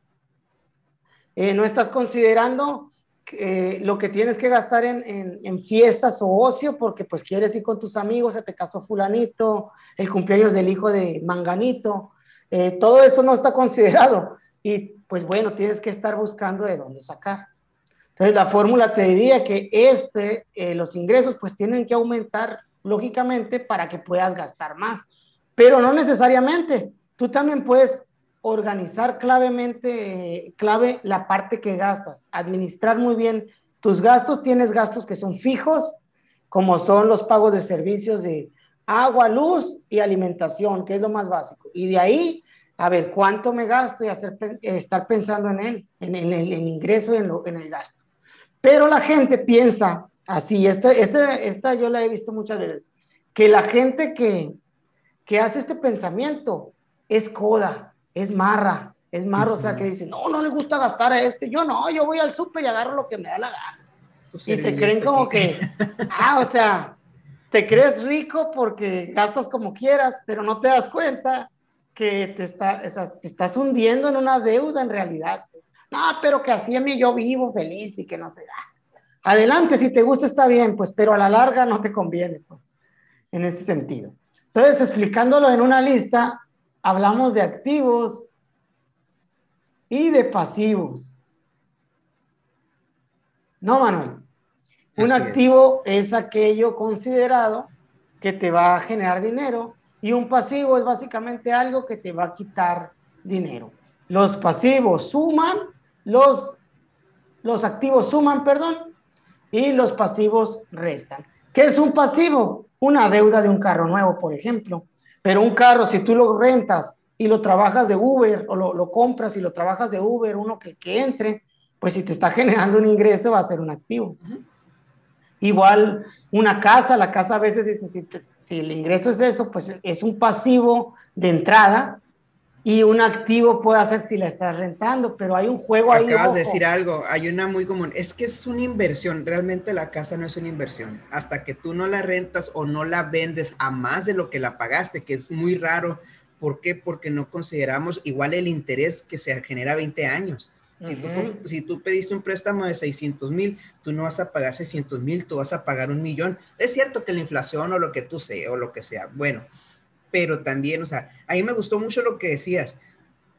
Eh, no estás considerando eh, lo que tienes que gastar en, en, fiestas o ocio, porque pues quieres ir con tus amigos, se te casó fulanito, el cumpleaños del hijo de manganito, eh, todo eso no está considerado. Y pues bueno, tienes que estar buscando de dónde sacar. Entonces la fórmula te diría que este, eh, los ingresos pues tienen que aumentar lógicamente para que puedas gastar más, pero no necesariamente. Tú también puedes organizar clavemente, clave la parte que gastas, administrar muy bien tus gastos. Tienes gastos que son fijos, como son los pagos de servicios de agua, luz y alimentación, que es lo más básico. Y de ahí a ver cuánto me gasto y hacer, estar pensando en él, en, el ingreso y en, en, el gasto. Pero la gente piensa así, esta, este, esta yo la he visto muchas veces, que la gente que, que hace este pensamiento es coda, es marra, es marro, o sea, que dice, no, no le gusta gastar a este, yo no, yo voy al súper y agarro lo que me da la gana. y se creen como que, ah, o sea, te crees rico porque gastas como quieras, pero no te das cuenta que te, está, te estás hundiendo en una deuda en realidad. Pues. No, pero que así a mí yo vivo feliz y que no sé. Ah, adelante, si te gusta está bien, pues, pero a la larga no te conviene, pues, en ese sentido. Entonces, explicándolo en una lista, hablamos de activos y de pasivos. ¿No, Manuel? Un activo es. aquello considerado que te va a generar dinero y un pasivo es básicamente algo que te va a quitar dinero. Los pasivos suman, los, los activos suman, perdón, y los pasivos restan. ¿Qué es un pasivo? Una deuda de un carro nuevo, por ejemplo. Pero un carro, si tú lo rentas y lo trabajas de Uber o lo, compras y lo trabajas de Uber, uno que, que, entre, pues si te está generando un ingreso va a ser un activo. Igual una casa, la casa a veces dice, si, si el ingreso es eso, pues es un pasivo de entrada, y un activo puede hacer si la estás rentando, pero hay un juego ahí. Acabas de decir algo, hay una muy común, es que es una inversión, realmente la casa no es una inversión, hasta que tú no la rentas o no la vendes a más de lo que la pagaste, que es muy raro. ¿Por qué? Porque no consideramos igual el interés que se genera 20 años. Si, tú, si, tú, pediste un préstamo de 600 mil, tú no vas a pagar 600 mil, tú vas a pagar un millón. Es cierto que la inflación o lo que tú sea o lo que sea, bueno, pero también, o sea, a mí me gustó mucho lo que decías,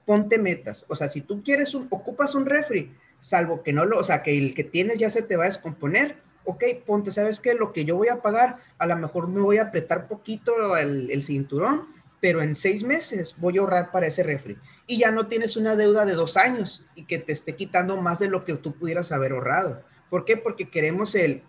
ponte metas, o sea, si tú quieres un, ocupas un refri, salvo que no lo, o sea, que el que tienes ya se te va a descomponer, ok, ponte, ¿sabes qué? Lo que yo voy a pagar, a lo mejor me voy a apretar poquito el, el cinturón, pero en seis meses voy a ahorrar para ese refri. Y ya no tienes una deuda de dos años y que te esté quitando más de lo que tú pudieras haber ahorrado. ¿Por qué? Porque queremos el,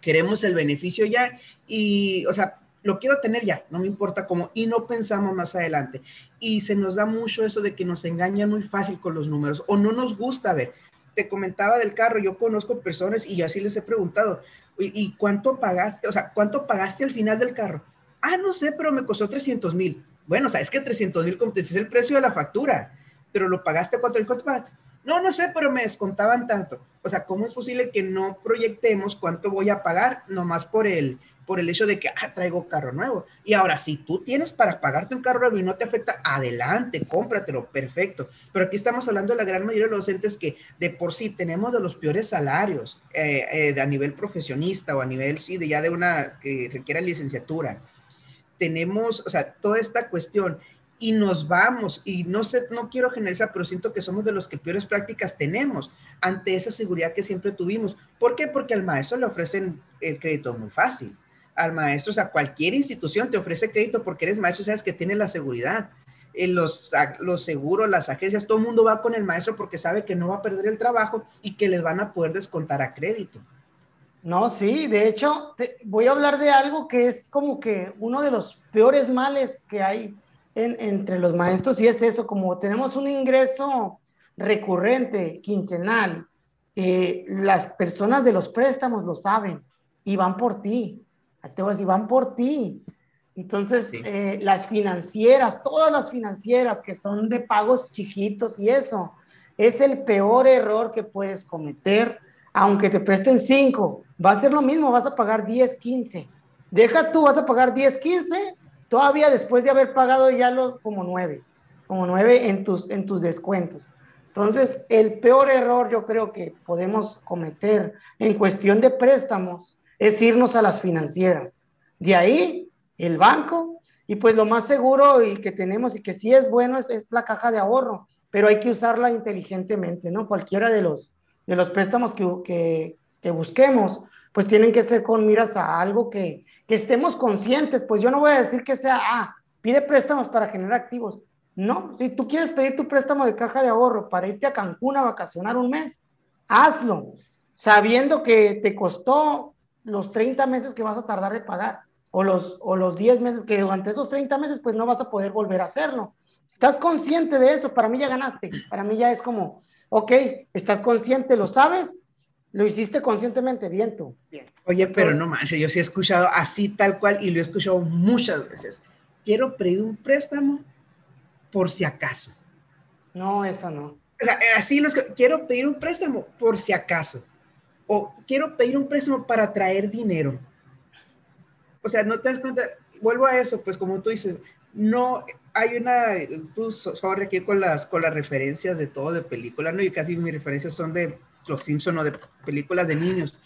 queremos el beneficio ya y, o sea, lo quiero tener ya, no me importa cómo, y no pensamos más adelante. Y se nos da mucho eso de que nos engañan muy fácil con los números o no nos gusta ver. Te comentaba del carro, yo conozco personas y yo así les he preguntado, ¿y cuánto pagaste? O sea, ¿cuánto pagaste al final del carro? Ah, no sé, pero me costó 300 mil. Bueno, o sea, es que 300 mil es el precio de la factura, pero lo pagaste cuánto, ¿cuánto pagaste? No, no sé, pero me descontaban tanto. O sea, ¿cómo es posible que no proyectemos cuánto voy a pagar nomás por el, por el hecho de que ah, traigo carro nuevo. Y ahora, si tú tienes para pagarte un carro nuevo y no te afecta, adelante, cómpratelo, perfecto. Pero aquí estamos hablando de la gran mayoría de los docentes que de por sí tenemos de los peores salarios eh, eh, a nivel profesionista o a nivel, sí, de ya de una que requiera licenciatura. Tenemos, o sea, toda esta cuestión y nos vamos, y no sé, no quiero generalizar, pero siento que somos de los que peores prácticas tenemos ante esa seguridad que siempre tuvimos. ¿Por qué? Porque al maestro le ofrecen el crédito muy fácil al maestro, o sea, cualquier institución te ofrece crédito porque eres maestro, sabes que tiene la seguridad. En los, los seguros, las agencias, todo el mundo va con el maestro porque sabe que no va a perder el trabajo y que les van a poder descontar a crédito. No, sí, de hecho, voy a hablar de algo que es como que uno de los peores males que hay entre los maestros y es eso, como tenemos un ingreso recurrente, quincenal, eh, las personas de los préstamos lo saben y van por ti te voy a decir, van por ti. Entonces, eh, las financieras, todas las financieras que son de pagos chiquitos y eso, es el peor error que puedes cometer, aunque te presten 5, va a ser lo mismo, vas a pagar 10, 15. Deja tú, vas a pagar 10, 15, todavía después de haber pagado ya los como 9, como 9 en tus, en tus descuentos. Entonces, el peor error yo creo que podemos cometer en cuestión de préstamos es irnos a las financieras. De ahí, el banco, y pues lo más seguro y que tenemos y que sí es bueno es, la caja de ahorro, pero hay que usarla inteligentemente, ¿no? Cualquiera de los, de los préstamos que, que, busquemos, pues tienen que ser con miras a algo que, que estemos conscientes, pues yo no voy a decir que sea, ah, pide préstamos para generar activos. No, si tú quieres pedir tu préstamo de caja de ahorro para irte a Cancún a vacacionar un mes, hazlo, sabiendo que te costó los 30 meses que vas a tardar de pagar o los, o los 10 meses que durante esos 30 meses pues no vas a poder volver a hacerlo. Estás consciente de eso, para mí ya ganaste, para mí ya es como, ok, estás consciente, lo sabes, lo hiciste conscientemente, bien tú. Bien. Oye, pero no manches, yo sí he escuchado así tal cual y lo he escuchado muchas veces. Quiero pedir un préstamo por si acaso. No, eso no. O sea, así los quiero pedir un préstamo por si acaso o quiero pedir un préstamo para traer dinero. O sea, no te das cuenta, vuelvo a eso, pues como tú dices, no hay una, tú sobre aquí con las, con las referencias de todo de película, ¿no? Y casi mis referencias son de Los Simpson o de películas de niños.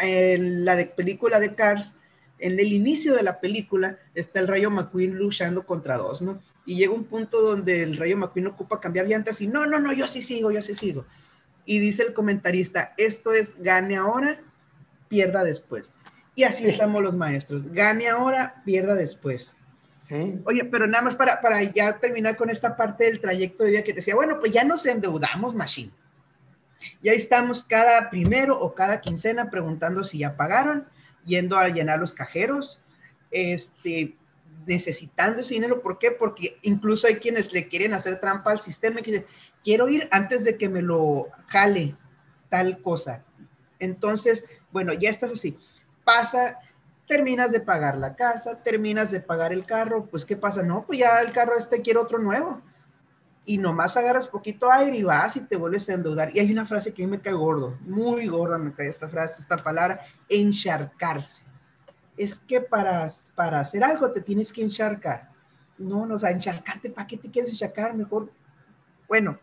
En la de película de Cars, en el inicio de la película está el Rayo McQueen luchando contra dos, ¿no? Y llega un punto donde el Rayo McQueen ocupa cambiar llantas y no, no, no, yo sí sigo, yo sí sigo y dice el comentarista, esto es gane ahora, pierda después. Y así estamos los maestros. Gane ahora, pierda después. Sí. Oye, pero nada más para, para ya terminar con esta parte del trayecto de vida que te decía, bueno, pues ya nos endeudamos, Machine. Ya estamos cada primero o cada quincena preguntando si ya pagaron, yendo a llenar los cajeros, este, necesitando ese dinero. ¿Por qué? Porque incluso hay quienes le quieren hacer trampa al sistema y dicen, quiero ir antes de que me lo jale tal cosa. Entonces, bueno, ya estás así. Pasa, terminas de pagar la casa, terminas de pagar el carro, pues ¿qué pasa? No, pues ya el carro este quiere otro nuevo. Y nomás agarras poquito aire y vas y te vuelves a endeudar. Y hay una frase que a mí me cae gordo, muy gorda me cae esta frase, esta palabra, encharcarse. Es que para, para hacer algo te tienes que encharcar. No, no, o sea, encharcarte, ¿para qué te quieres encharcar? Mejor, bueno,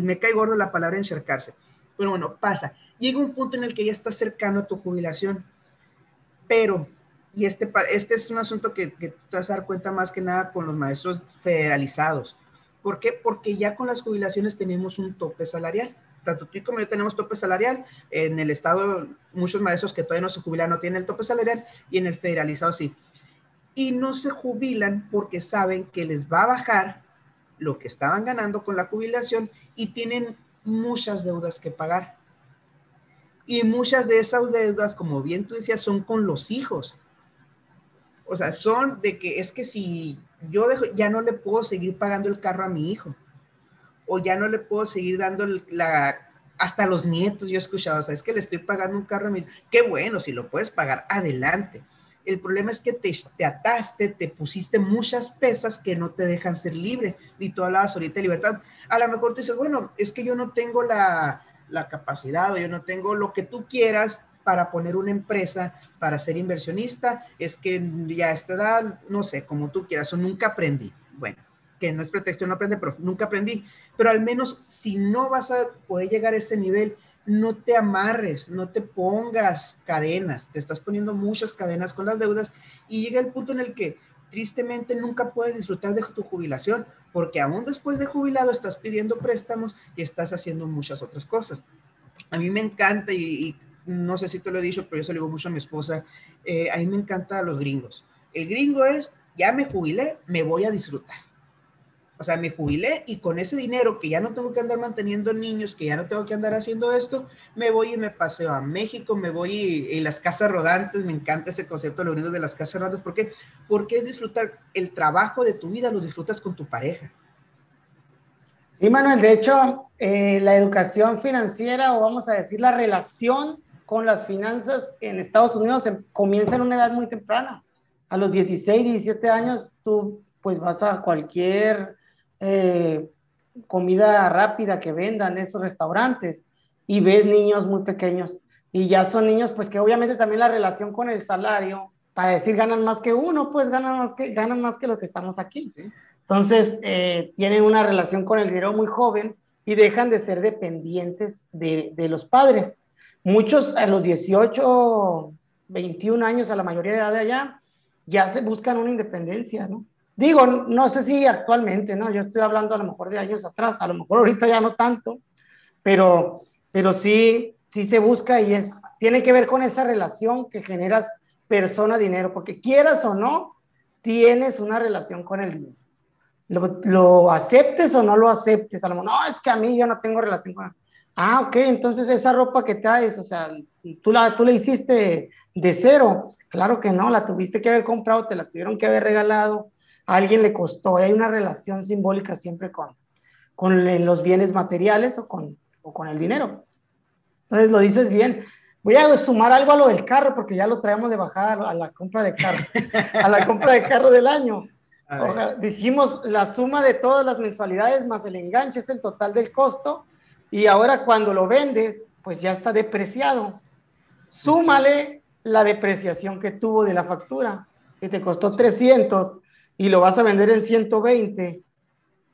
me cae gordo la palabra encharcarse. Pero bueno, pasa. Llega un punto en el que ya estás cercano a tu jubilación pero, y este, este es un asunto que, que te vas a dar cuenta más que nada con los maestros federalizados. ¿Por qué? Porque ya con las jubilaciones tenemos un tope salarial. Tanto tú como yo tenemos tope salarial. En el estado, muchos maestros que todavía no se jubilan no tienen el tope salarial y en el federalizado sí. Y no se jubilan porque saben que les va a bajar lo que estaban ganando con la jubilación y tienen muchas deudas que pagar. Y muchas de esas deudas, como bien tú decías, son con los hijos. O sea, son de que es que si yo dejo, ya no le puedo seguir pagando el carro a mi hijo. O ya no le puedo seguir dando la, hasta los nietos, yo escuchaba, o sea, es que le estoy pagando un carro a mi Qué bueno, si lo puedes pagar, adelante. El problema es que te, te, ataste, te pusiste muchas pesas que no te dejan ser libre. Y tú hablabas ahorita de libertad. A lo mejor tú dices, bueno, es que yo no tengo la, la capacidad o yo no tengo lo que tú quieras para poner una empresa, para ser inversionista, es que ya a esta edad, no sé, como tú quieras, o nunca aprendí. Bueno, que no es pretexto, no aprende, pero nunca aprendí. Pero al menos si no vas a poder llegar a ese nivel, no te amarres, no te pongas cadenas, te estás poniendo muchas cadenas con las deudas y llega el punto en el que tristemente nunca puedes disfrutar de tu jubilación porque aún después de jubilado estás pidiendo préstamos y estás haciendo muchas otras cosas. A mí me encanta y, no sé si te lo he dicho, pero yo se digo mucho a mi esposa, eh, a mí me encanta los gringos. El gringo es, ya me jubilé, me voy a disfrutar. O sea, me jubilé y con ese dinero que ya no tengo que andar manteniendo niños, que ya no tengo que andar haciendo esto, me voy y me paseo a México, me voy en las casas rodantes, me encanta ese concepto de los gringos de las casas rodantes. ¿Por qué? Porque es disfrutar el trabajo de tu vida, lo disfrutas con tu pareja. Sí, Manuel, de hecho, eh, la educación financiera o vamos a decir la relación con las finanzas en Estados Unidos comienza en una edad muy temprana. A los 16, 17 años, tú pues vas a cualquier eh, comida rápida que vendan esos restaurantes y ves niños muy pequeños. Y ya son niños pues que obviamente también la relación con el salario para decir ganan más que uno pues ganan más que ganan más que los que estamos aquí. Entonces eh, tienen una relación con el dinero muy joven y dejan de ser dependientes de, de los padres muchos a los 18 21 años a la mayoría de edad de allá ya se buscan una independencia no Digo, no sé si actualmente, ¿no? Yo estoy hablando a lo mejor de años atrás, a lo mejor ahorita ya no tanto, pero, pero sí, sí se busca y es, tiene que ver con esa relación que generas persona-dinero, porque quieras o no, tienes una relación con el dinero. Lo, lo, aceptes o no lo aceptes, a lo mejor, no, es que a mí yo no tengo relación con Ah, ok, entonces esa ropa que traes, o sea, tú la, tú la hiciste de cero. Claro que no, la tuviste que haber comprado, te la tuvieron que haber regalado, a alguien le costó. Hay una relación simbólica siempre con, con los bienes materiales o con, o con el dinero. Entonces lo dices bien. Voy a sumar algo a lo del carro porque ya lo traemos de bajada a la compra de carro, a la compra de carro del año. dijimos la suma de todas las mensualidades más el enganche es el total del costo y ahora cuando lo vendes, pues ya está depreciado. Súmale la depreciación que tuvo de la factura, que te costó 300 y lo vas a vender en 120,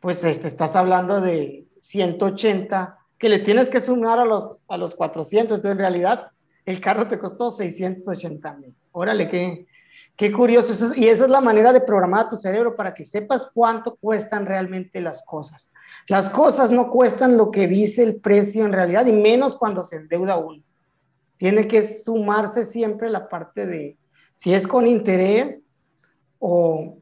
pues este, estás hablando de 180 que le tienes que sumar a los, a los 400. Entonces, en realidad, el carro te costó 680 mil. Órale, qué, qué curioso. y esa es la manera de programar a tu cerebro para que sepas cuánto cuestan realmente las cosas. Las cosas no cuestan lo que dice el precio en realidad, y menos cuando se endeuda uno. tiene que sumarse siempre la parte de si es con interés o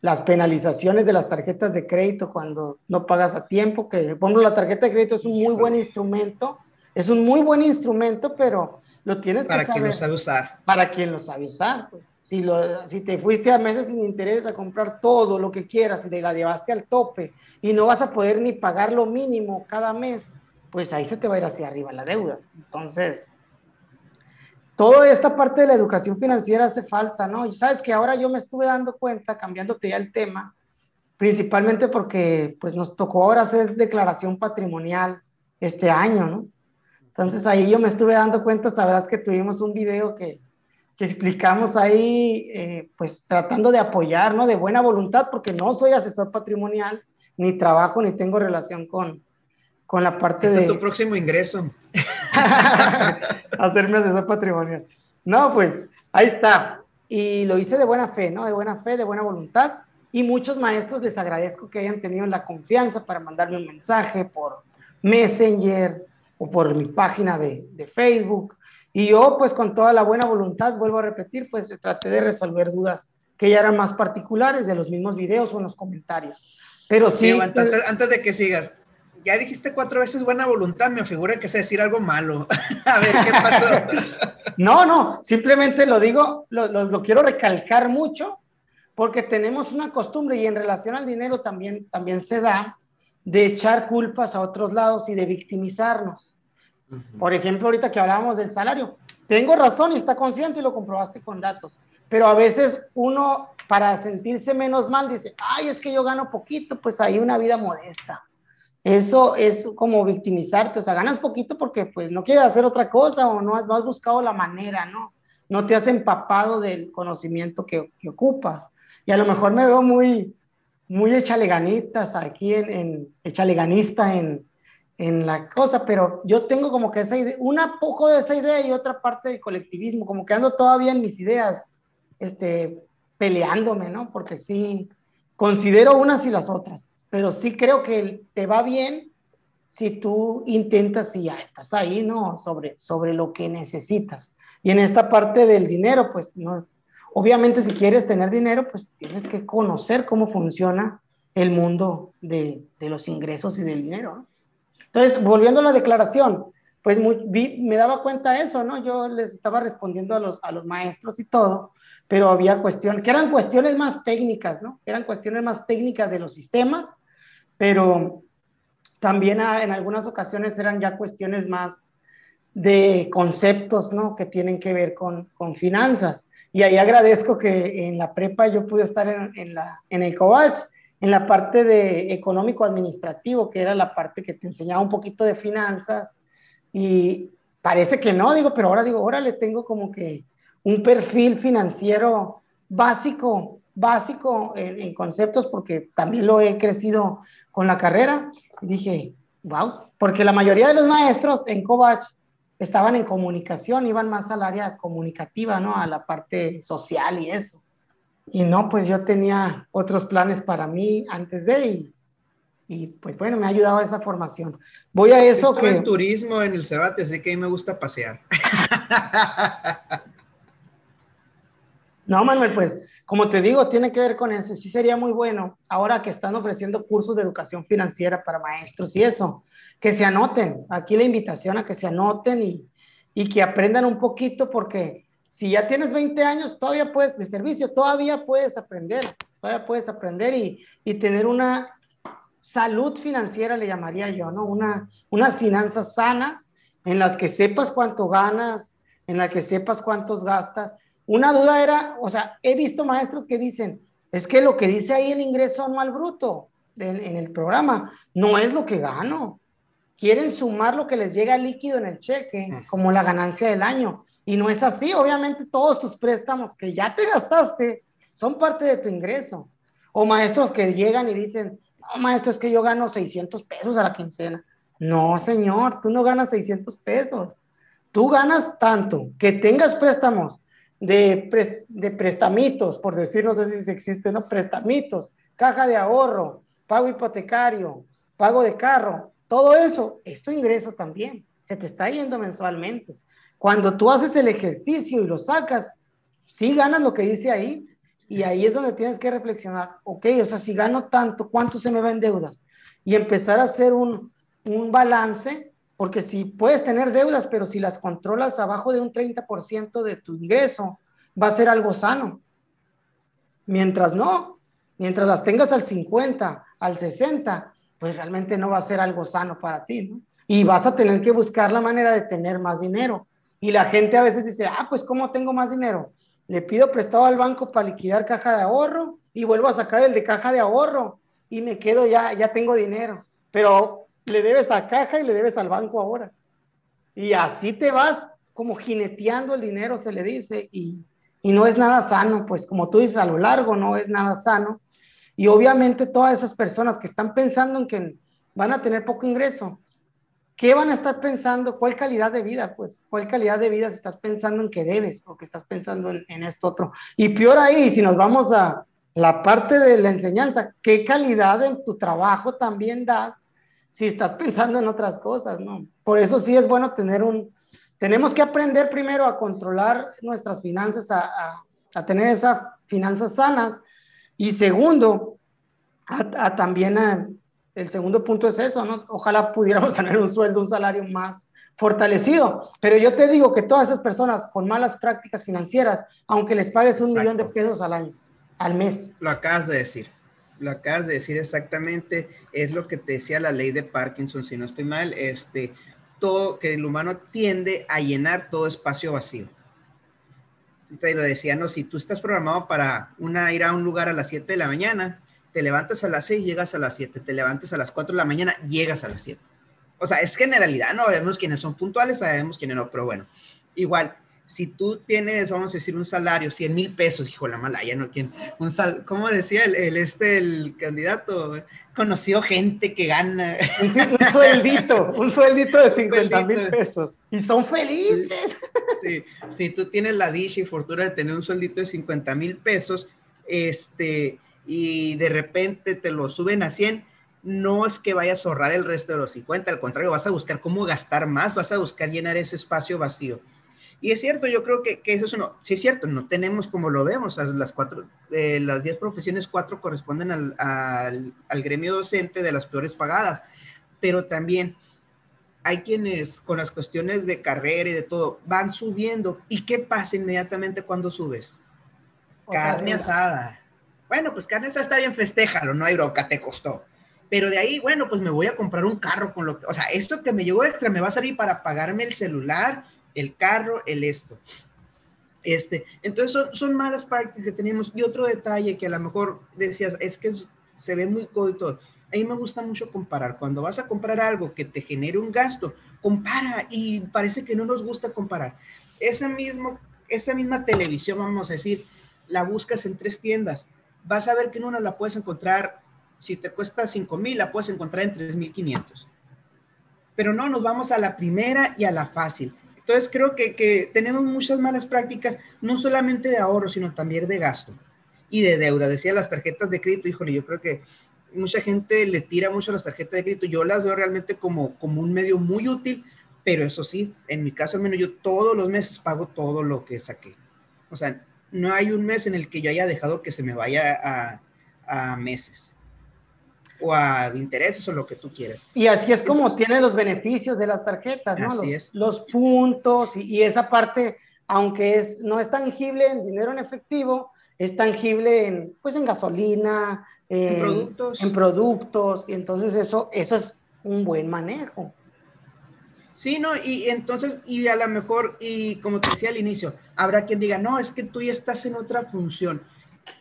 las penalizaciones de las tarjetas de crédito cuando no pagas a tiempo, que por ejemplo la tarjeta de crédito es un muy buen instrumento, es un muy buen instrumento, pero lo tienes que saber. Para quien lo sabe usar. Para quien lo sabe usar, pues. Si, lo, si te fuiste a meses sin interés a comprar todo lo que quieras y te la llevaste al tope y no vas a poder ni pagar lo mínimo cada mes, pues ahí se te va a ir hacia arriba la deuda. Entonces, toda esta parte de la educación financiera hace falta, ¿no? Y sabes que ahora yo me estuve dando cuenta, cambiándote ya el tema, principalmente porque pues nos tocó ahora hacer declaración patrimonial este año, ¿no? Entonces ahí yo me estuve dando cuenta, sabrás que tuvimos un video que, que explicamos ahí, eh, pues tratando de apoyar, ¿no? De buena voluntad, porque no soy asesor patrimonial, ni trabajo, ni tengo relación con, con la parte este de... tu próximo ingreso. Hacerme asesor patrimonial. No, pues ahí está. Y lo hice de buena fe, ¿no? De buena fe, de buena voluntad. Y muchos maestros les agradezco que hayan tenido la confianza para mandarme un mensaje por Messenger o por mi página de, de Facebook. Y yo, pues con toda la buena voluntad, vuelvo a repetir, pues traté de resolver dudas que ya eran más particulares de los mismos videos o en los comentarios. Pero sí. antes, antes, de que sigas, ya dijiste cuatro veces buena voluntad, me figura que es decir algo malo. a ver, ¿qué pasó? no, no, simplemente lo digo, lo, lo, lo, quiero recalcar mucho, porque tenemos una costumbre y en relación al dinero también, también se da de echar culpas a otros lados y de victimizarnos. Uh -huh. Por ejemplo, ahorita que hablábamos del salario, tengo razón y está consciente y lo comprobaste con datos, pero a veces uno para sentirse menos mal dice, ay, es que yo gano poquito, pues hay una vida modesta eso es como victimizarte, o sea, ganas poquito porque pues no quieres hacer otra cosa o no has, no has buscado la manera, ¿no? No te has empapado del conocimiento que, que, ocupas. Y a lo mejor me veo muy, muy echaleganitas aquí, en, en echaleganista en, en la cosa, pero yo tengo como que esa idea, una poco de esa idea y otra parte del colectivismo, como que ando todavía en mis ideas, este, peleándome, ¿no? Porque sí, considero unas y las otras pero sí creo que te va bien si tú intentas y ya estás ahí, ¿no? Sobre, sobre lo que necesitas. Y en esta parte del dinero, pues, no, obviamente si quieres tener dinero, pues tienes que conocer cómo funciona el mundo de, de los ingresos y del dinero. Entonces, volviendo a la declaración, pues me daba cuenta de eso, ¿no? Yo les estaba respondiendo a los, a los maestros y todo, pero había cuestiones, que eran cuestiones más técnicas, ¿no? Eran cuestiones más técnicas de los sistemas pero también en algunas ocasiones eran ya cuestiones más de conceptos, ¿no? Que tienen que ver con, con finanzas. Y ahí agradezco que en la prepa yo pude estar en, en, el COVACH, en la parte de económico-administrativo, que era la parte que te enseñaba un poquito de finanzas. Y parece que no, digo, pero ahora digo, ahora le tengo como que un perfil financiero básico básico en, en, conceptos porque también lo he crecido con la carrera y dije, wow, porque la mayoría de los maestros en Covach estaban en comunicación, iban más al área comunicativa, ¿no? A la parte social y eso. Y no, pues yo tenía otros planes para mí antes de y, y pues bueno, me ha ayudado esa formación. Voy a eso Estuve que... en turismo en el Cebate, así que a mí me gusta pasear. No, Manuel, pues como te digo, tiene que ver con eso. Sí sería muy bueno, ahora que están ofreciendo cursos de educación financiera para maestros y eso, que se anoten. Aquí la invitación a que se anoten y, que aprendan un poquito, porque si ya tienes 20 años, todavía puedes, de servicio, todavía puedes aprender, todavía puedes aprender y, y tener una salud financiera, le llamaría yo, ¿no? Una, unas finanzas sanas en las que sepas cuánto ganas, en las que sepas cuántos gastas una duda era, o sea, he visto maestros que dicen, es que lo que dice ahí el ingreso anual bruto en, en el programa no es lo que gano. Quieren sumar lo que les llega líquido en el cheque como la ganancia del año. Y no es así. Obviamente todos tus préstamos que ya te gastaste son parte de tu ingreso. O maestros que llegan y dicen, no, maestro, es que yo gano 600 pesos a la quincena. No, señor, tú no ganas 600 pesos. Tú ganas tanto que tengas préstamos de, pre, de prestamitos, por decir, no sé si existen, ¿no? Prestamitos, caja de ahorro, pago hipotecario, pago de carro, todo eso es tu ingreso también, se te está yendo mensualmente. Cuando tú haces el ejercicio y lo sacas, sí ganas lo que dice ahí, y ahí es donde tienes que reflexionar, ok, o sea, si gano tanto, ¿cuánto se me va en deudas? Y empezar a hacer un, un balance, porque si puedes tener deudas, pero si las controlas abajo de un 30% de tu ingreso, va a ser algo sano. Mientras no, mientras las tengas al 50, al 60, pues realmente no va a ser algo sano para ti, ¿no? Y vas a tener que buscar la manera de tener más dinero. Y la gente a veces dice, ah, pues ¿cómo tengo más dinero? le pido prestado al banco para liquidar caja de ahorro y vuelvo a sacar el de caja de ahorro y me quedo ya, ya tengo dinero. Pero le debes a caja y le debes al banco ahora. Y así te vas como jineteando el dinero, se le dice, y, y no es nada sano, pues como tú dices, a lo largo no es nada sano. Y obviamente todas esas personas que están pensando en que van a tener poco ingreso, ¿qué van a estar pensando? ¿Cuál calidad de vida? Pues, ¿cuál calidad de vida si estás pensando en que debes o que estás pensando en, esto otro? Y peor ahí, si nos vamos a la parte de la enseñanza, ¿qué calidad en tu trabajo también das si estás pensando en otras cosas, no? Por eso sí es bueno tener un, tenemos que aprender primero a controlar nuestras finanzas, a, a, tener esas finanzas sanas y segundo, a, también a, el segundo punto es eso, ¿no? Ojalá pudiéramos tener un sueldo, un salario más fortalecido. Pero yo te digo que todas esas personas con malas prácticas financieras, aunque les pagues un millón de pesos al año, al mes. Lo acabas de decir. Lo acabas de decir exactamente. Es lo que te decía la ley de Parkinson, si no estoy mal. Este, todo, que el humano tiende a llenar todo espacio vacío. Te lo decía, no, si tú estás programado para una, ir a un lugar a las 7 de la mañana, te levantas a las 6, llegas a las 7, te levantas a las 4 de la mañana, llegas a las 7. O sea, es generalidad, no vemos quiénes son puntuales, sabemos quiénes no, pero bueno, igual, si tú tienes, vamos a decir, un salario, 100 mil pesos, hijo la mala, ya no, ¿quién? Un sal, ¿cómo decía el, este, el candidato? Conoció gente que gana. Un, sueldito, un sueldito de 50 mil pesos. Y son felices. Sí, si tú tienes la dicha y fortuna de tener un sueldito de 50 mil pesos, este, y de repente te lo suben a 100, no es que vayas a ahorrar el resto de los 50, al contrario, vas a buscar cómo gastar más, vas a buscar llenar ese espacio vacío. Y es cierto, yo creo que, eso es uno, sí es cierto, no tenemos como lo vemos, las cuatro, eh, las 10 profesiones, cuatro corresponden al, al, gremio docente de las peores pagadas, pero también hay quienes con las cuestiones de carrera y de todo van subiendo. ¿Y qué pasa inmediatamente cuando subes? Carne asada bueno, pues carne está bien, festéjalo, no hay bronca, te costó. Pero de ahí, bueno, pues me voy a comprar un carro con lo que, o sea, esto que me llegó extra me va a servir para pagarme el celular, el carro, el esto. Este, entonces son, son malas prácticas que tenemos. Y otro detalle que a lo mejor decías, es que se ve muy código A mí me gusta mucho comparar. Cuando vas a comprar algo que te genere un gasto, compara y parece que no nos gusta comparar. Esa, mismo, esa misma televisión, vamos a decir, la buscas en tres tiendas vas a ver que en una la puedes encontrar, si te cuesta 5 mil, la puedes encontrar en 3,500. Pero no, nos vamos a la primera y a la fácil. Entonces creo que, que, tenemos muchas malas prácticas, no solamente de ahorro, sino también de gasto y de deuda. Decía las tarjetas de crédito, híjole, yo creo que mucha gente le tira mucho las tarjetas de crédito. Yo las veo realmente como, como un medio muy útil, pero eso sí, en mi caso al menos yo todos los meses pago todo lo que saqué. O sea, no hay un mes en el que yo haya dejado que se me vaya a, meses o a intereses o lo que tú quieras. Y así es como tiene los beneficios de las tarjetas, ¿no? Así los, es. los puntos y, esa parte, aunque es, no es tangible en dinero en efectivo, es tangible en, pues, en gasolina, en, productos. En productos, y entonces eso, eso es un buen manejo. Sí, no, y entonces, y a lo mejor, y como te decía al inicio, habrá quien diga, no, es que tú ya estás en otra función.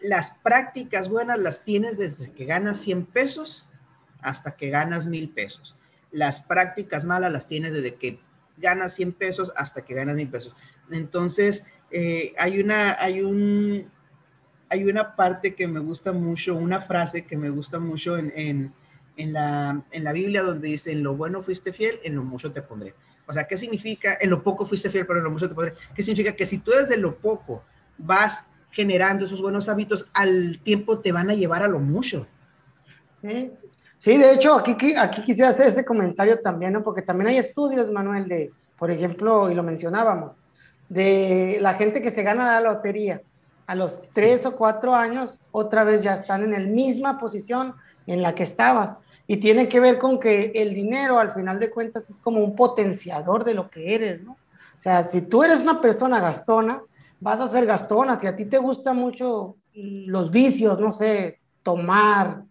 Las prácticas buenas las tienes desde que ganas 100 pesos hasta que ganas mil pesos. Las prácticas malas las tienes desde que ganas 100 pesos hasta que ganas mil pesos. Entonces, eh, hay una, hay un, hay una parte que me gusta mucho, una frase que me gusta mucho en en la, en la Biblia donde dice, en lo bueno fuiste fiel, en lo mucho te pondré. O sea, ¿qué significa? En lo poco fuiste fiel, pero en lo mucho te pondré. ¿Qué significa? Que si tú desde lo poco vas generando esos buenos hábitos, al tiempo te van a llevar a lo mucho. Sí, sí de hecho, aquí, aquí quisiera hacer ese comentario también, ¿no? Porque también hay estudios, Manuel, de, por ejemplo, y lo mencionábamos, de la gente que se gana la lotería. A los tres o cuatro años, otra vez ya están en la misma posición en la que estabas. Y tiene que ver con que el dinero, al final de cuentas, es como un potenciador de lo que eres, ¿no? O sea, si tú eres una persona gastona, vas a ser gastona. Si a ti te gustan mucho los vicios, no sé, tomar,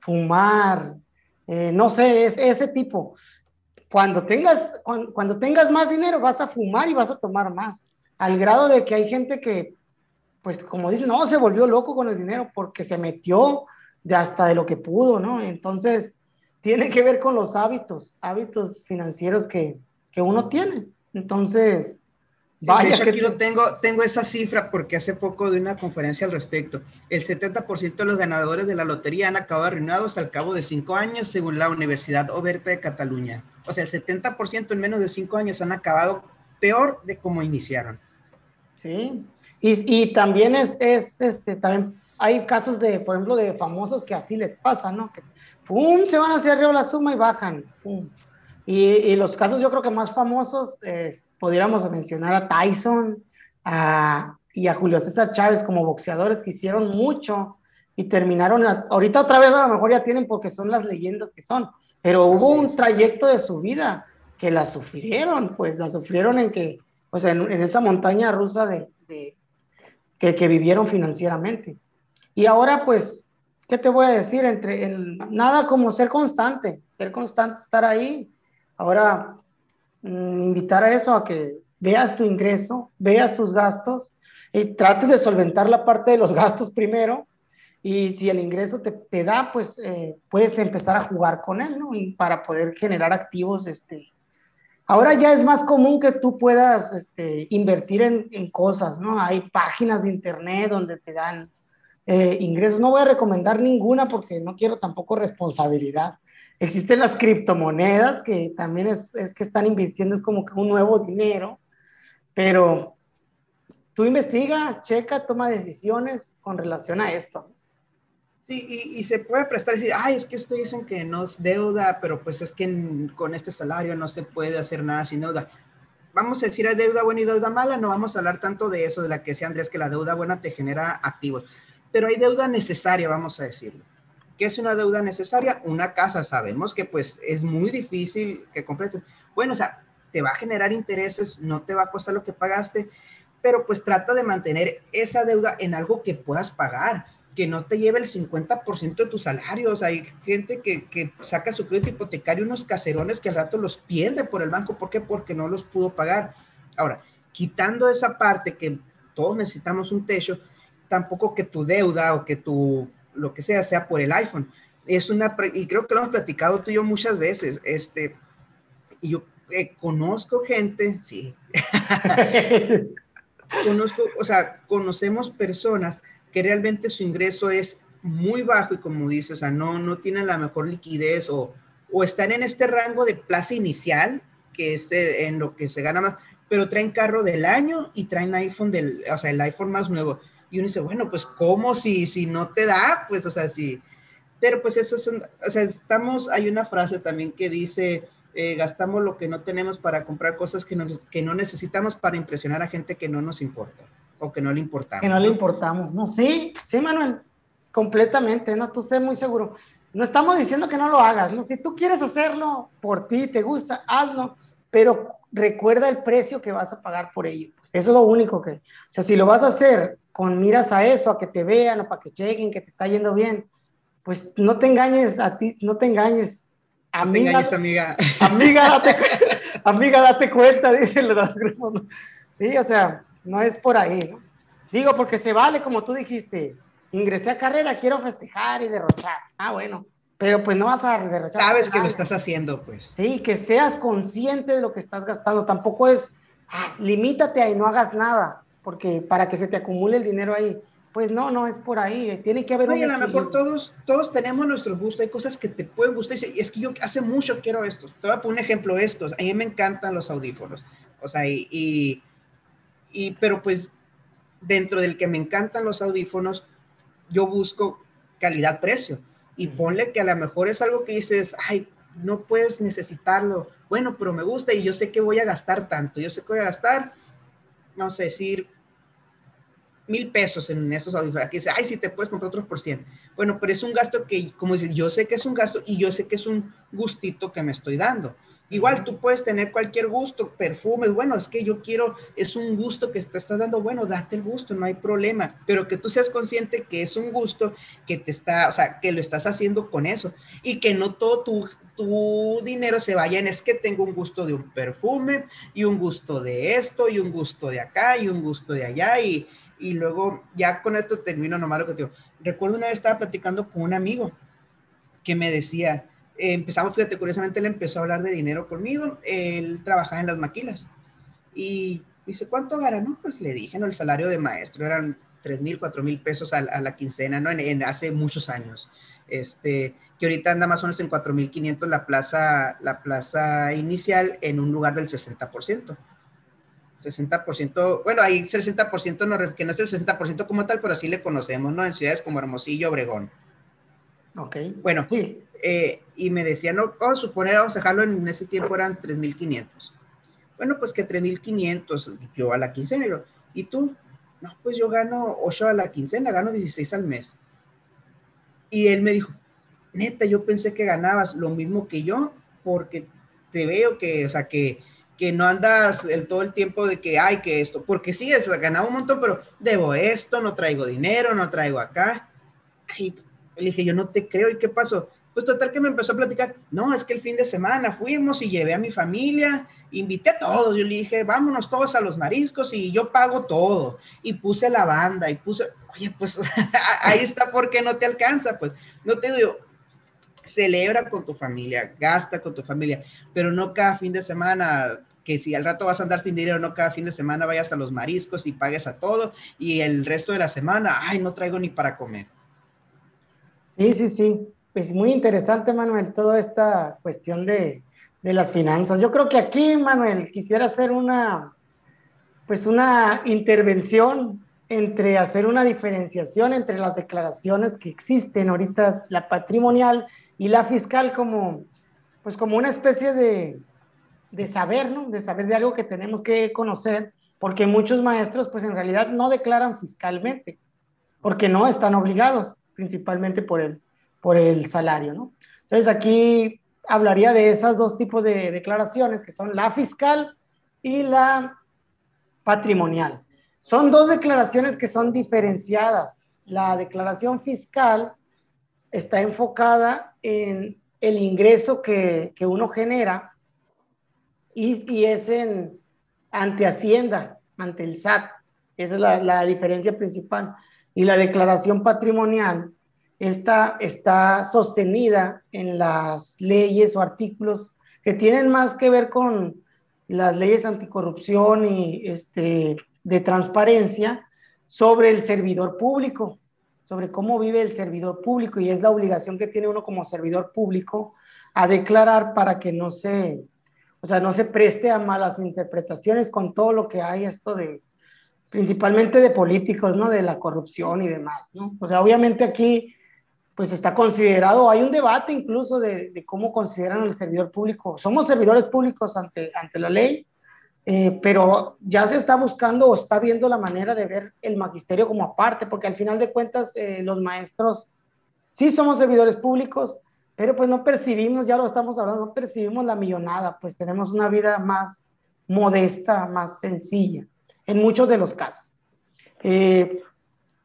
fumar, eh, no sé, es ese tipo. Cuando tengas, cuando, tengas más dinero, vas a fumar y vas a tomar más. Al grado de que hay gente que, pues como dicen, no, se volvió loco con el dinero porque se metió de hasta de lo que pudo, ¿no? Entonces, tiene que ver con los hábitos, hábitos financieros que, que uno tiene. Entonces, Vaya, que aquí lo tengo, tengo esa cifra porque hace poco de una conferencia al respecto. El 70% de los ganadores de la lotería han acabado arruinados al cabo de cinco años, según la Universidad Oberta de Cataluña. O sea, el 70% en menos de cinco años han acabado peor de cómo iniciaron. Sí, y, y también es, es, este, también hay casos de, por ejemplo, de famosos que así les pasa, ¿no? Que, ¡pum!, se van hacia arriba la suma y bajan, ¡pum! Y, los casos yo creo que más famosos, eh, pudiéramos mencionar a Tyson y a Julio César Chávez como boxeadores que hicieron mucho y terminaron, ahorita otra vez a lo mejor ya tienen porque son las leyendas que son, pero hubo un trayecto de su vida que la sufrieron, pues la sufrieron en que, o sea, en, esa montaña rusa de, que, que, vivieron financieramente. Y ahora, pues, ¿qué te voy a decir? Entre el, nada como ser constante, ser constante, estar ahí Ahora, mm, invitar a eso, a que veas tu ingreso, veas tus gastos y trates de solventar la parte de los gastos primero. Y si el ingreso te, da, pues eh, puedes empezar a jugar con él, ¿no? Y para poder generar activos, este. Ahora ya es más común que tú puedas este, invertir en, en cosas, ¿no? Hay páginas de internet donde te dan eh, ingresos. No voy a recomendar ninguna porque no quiero tampoco responsabilidad, Existen las criptomonedas, que también es, que están invirtiendo, es como que un nuevo dinero, pero tú investiga, checa, toma decisiones con relación a esto. Sí, y, se puede prestar decir, ay, es que ustedes dicen que no es deuda, pero pues es que con este salario no se puede hacer nada sin deuda. Vamos a decir, hay deuda buena y deuda mala, no vamos a hablar tanto de eso, de la que decía Andrés, que la deuda buena te genera activos, pero hay deuda necesaria, vamos a decirlo. ¿Qué es una deuda necesaria? Una casa, sabemos que pues es muy difícil que completes. Bueno, o sea, te va a generar intereses, no te va a costar lo que pagaste, pero pues trata de mantener esa deuda en algo que puedas pagar, que no te lleve el 50% de tus salarios. Hay gente que, que, saca su crédito hipotecario unos caserones que al rato los pierde por el banco. ¿Por qué? Porque no los pudo pagar. Ahora, quitando esa parte que todos necesitamos un techo, tampoco que tu deuda o que tu lo que sea, sea por el iPhone. Es una, y creo que lo hemos platicado tú y yo muchas veces, este, y yo eh, conozco gente, sí, conozco, o sea, conocemos personas que realmente su ingreso es muy bajo y como dices, o sea, no, no tienen la mejor liquidez o, o están en este rango de plaza inicial, que es eh, en lo que se gana más, pero traen carro del año y traen iPhone del, o sea, el iPhone más nuevo. Y uno dice, bueno, pues ¿cómo si, si no te da? Pues, o sea, sí. Pero pues eso es, o sea, estamos, hay una frase también que dice, eh, gastamos lo que no tenemos para comprar cosas que no, que no necesitamos para impresionar a gente que no nos importa o que no le importamos. Que no, le importamos, ¿no? Sí, sí, Manuel, completamente, ¿no? Tú sé muy seguro. No estamos diciendo que no lo hagas, ¿no? Si tú quieres hacerlo por ti, te gusta, hazlo, pero recuerda el precio que vas a pagar por ello. Eso es lo único que, o sea, si lo vas a hacer con miras a eso, a que te vean o para que chequen que te está yendo bien, pues no te engañes a ti, no te engañes. Amiga, no te engañes, amiga. Amiga, date, amiga, date cuenta, dicen los grupos. Sí, o sea, no es por ahí, ¿no? Digo, porque se vale, como tú dijiste, ingresé a carrera, quiero festejar y derrochar. Ah, bueno, pero pues no vas a derrochar. Sabes que lo estás haciendo, pues. Sí, que seas consciente de lo que estás gastando. Tampoco es, ah, limítate a y no hagas nada porque para que se te acumule el dinero ahí. Pues no, no es por ahí, tiene que haber... Oye, a lo mejor todos, todos tenemos nuestros gustos, hay cosas que te pueden gustar, y es que yo hace mucho quiero estos, te voy a poner un ejemplo, estos, a mí me encantan los audífonos, o sea, y, y, pero pues dentro del que me encantan los audífonos, yo busco calidad-precio, y ponle que a lo mejor es algo que dices, ay, no puedes necesitarlo. Bueno, pero me gusta y yo sé que voy a gastar tanto. Yo sé que voy a gastar, vamos a decir, mil pesos en esos audífonos. Aquí dice, ay, si te puedes comprar otros por cien. Bueno, pero es un gasto que, como dice, yo sé que es un gasto y yo sé que es un gustito que me estoy dando. Igual tú puedes tener cualquier gusto, perfumes, bueno, es que yo quiero, es un gusto que te estás dando, bueno, date el gusto, no hay problema, pero que tú seas consciente que es un gusto que te está, o sea, que lo estás haciendo con eso y que no todo tu, tu dinero se vaya en es que tengo un gusto de un perfume y un gusto de esto y un gusto de acá y un gusto de allá y, y luego ya con esto termino nomás lo que te digo. Recuerdo una vez estaba platicando con un amigo que me decía, empezamos, fíjate, curiosamente él empezó a hablar de dinero conmigo, él trabajaba en las maquilas y dice, ¿cuánto gana? No, pues le dije, no, el salario de maestro eran 3 mil, 4 mil pesos a, la quincena, ¿no? En, hace muchos años. Este, que ahorita anda más o menos en 4.500 la plaza, la plaza inicial en un lugar del 60%. 60%, bueno, ahí el 60% no, que no es el 60% como tal, pero así le conocemos, ¿no? En ciudades como Hermosillo, Obregón. Ok. Bueno, sí. Eh, y me decían, no, vamos a suponer, vamos a dejarlo en ese tiempo eran 3.500. Bueno, pues que 3.500 yo a la quincena. ¿Y tú? No, pues yo gano 8 a la quincena, gano 16 al mes. Y él me dijo, neta, yo pensé que ganabas lo mismo que yo, porque te veo que, o sea, que, que no andas el, todo el tiempo de que, hay que esto, porque sí, es, ganaba un montón, pero debo esto, no traigo dinero, no traigo acá. Y le dije, yo no te creo, ¿y qué pasó? Pues total que me empezó a platicar, no, es que el fin de semana fuimos y llevé a mi familia, invité a todos, yo le dije, vámonos todos a los mariscos y yo pago todo. Y puse la banda y puse, oye, pues ahí está porque no te alcanza, pues no te digo, celebra con tu familia, gasta con tu familia, pero no cada fin de semana, que si al rato vas a andar sin dinero, no cada fin de semana vayas a los mariscos y pagues a todo y el resto de la semana, ay, no traigo ni para comer. Sí, sí, sí. Pues muy interesante, Manuel, toda esta cuestión de, de las finanzas. Yo creo que aquí, Manuel, quisiera hacer una, pues una intervención entre hacer una diferenciación entre las declaraciones que existen ahorita, la patrimonial y la fiscal, como, pues como una especie de, de saber, ¿no? De saber de algo que tenemos que conocer, porque muchos maestros, pues en realidad no declaran fiscalmente, porque no están obligados, principalmente por el, por el salario, ¿no? Entonces aquí hablaría de esos dos tipos de declaraciones, que son la fiscal y la patrimonial. Son dos declaraciones que son diferenciadas. La declaración fiscal está enfocada en el ingreso que, que uno genera y, y, es en, ante Hacienda, ante el SAT. Esa es la, la diferencia principal. Y la declaración patrimonial esta está sostenida en las leyes o artículos que tienen más que ver con las leyes anticorrupción y este, de transparencia sobre el servidor público, sobre cómo vive el servidor público y es la obligación que tiene uno como servidor público a declarar para que no se, o sea, no se preste a malas interpretaciones con todo lo que hay esto de, principalmente de políticos, ¿no? De la corrupción y demás, ¿no? O sea, obviamente aquí pues está considerado, hay un debate incluso de, cómo consideran al servidor público. Somos servidores públicos ante, ante la ley, eh, pero ya se está buscando o está viendo la manera de ver el magisterio como aparte, porque al final de cuentas eh, los maestros sí somos servidores públicos, pero pues no percibimos, ya lo estamos hablando, no percibimos la millonada, pues tenemos una vida más modesta, más sencilla, en muchos de los casos. Eh,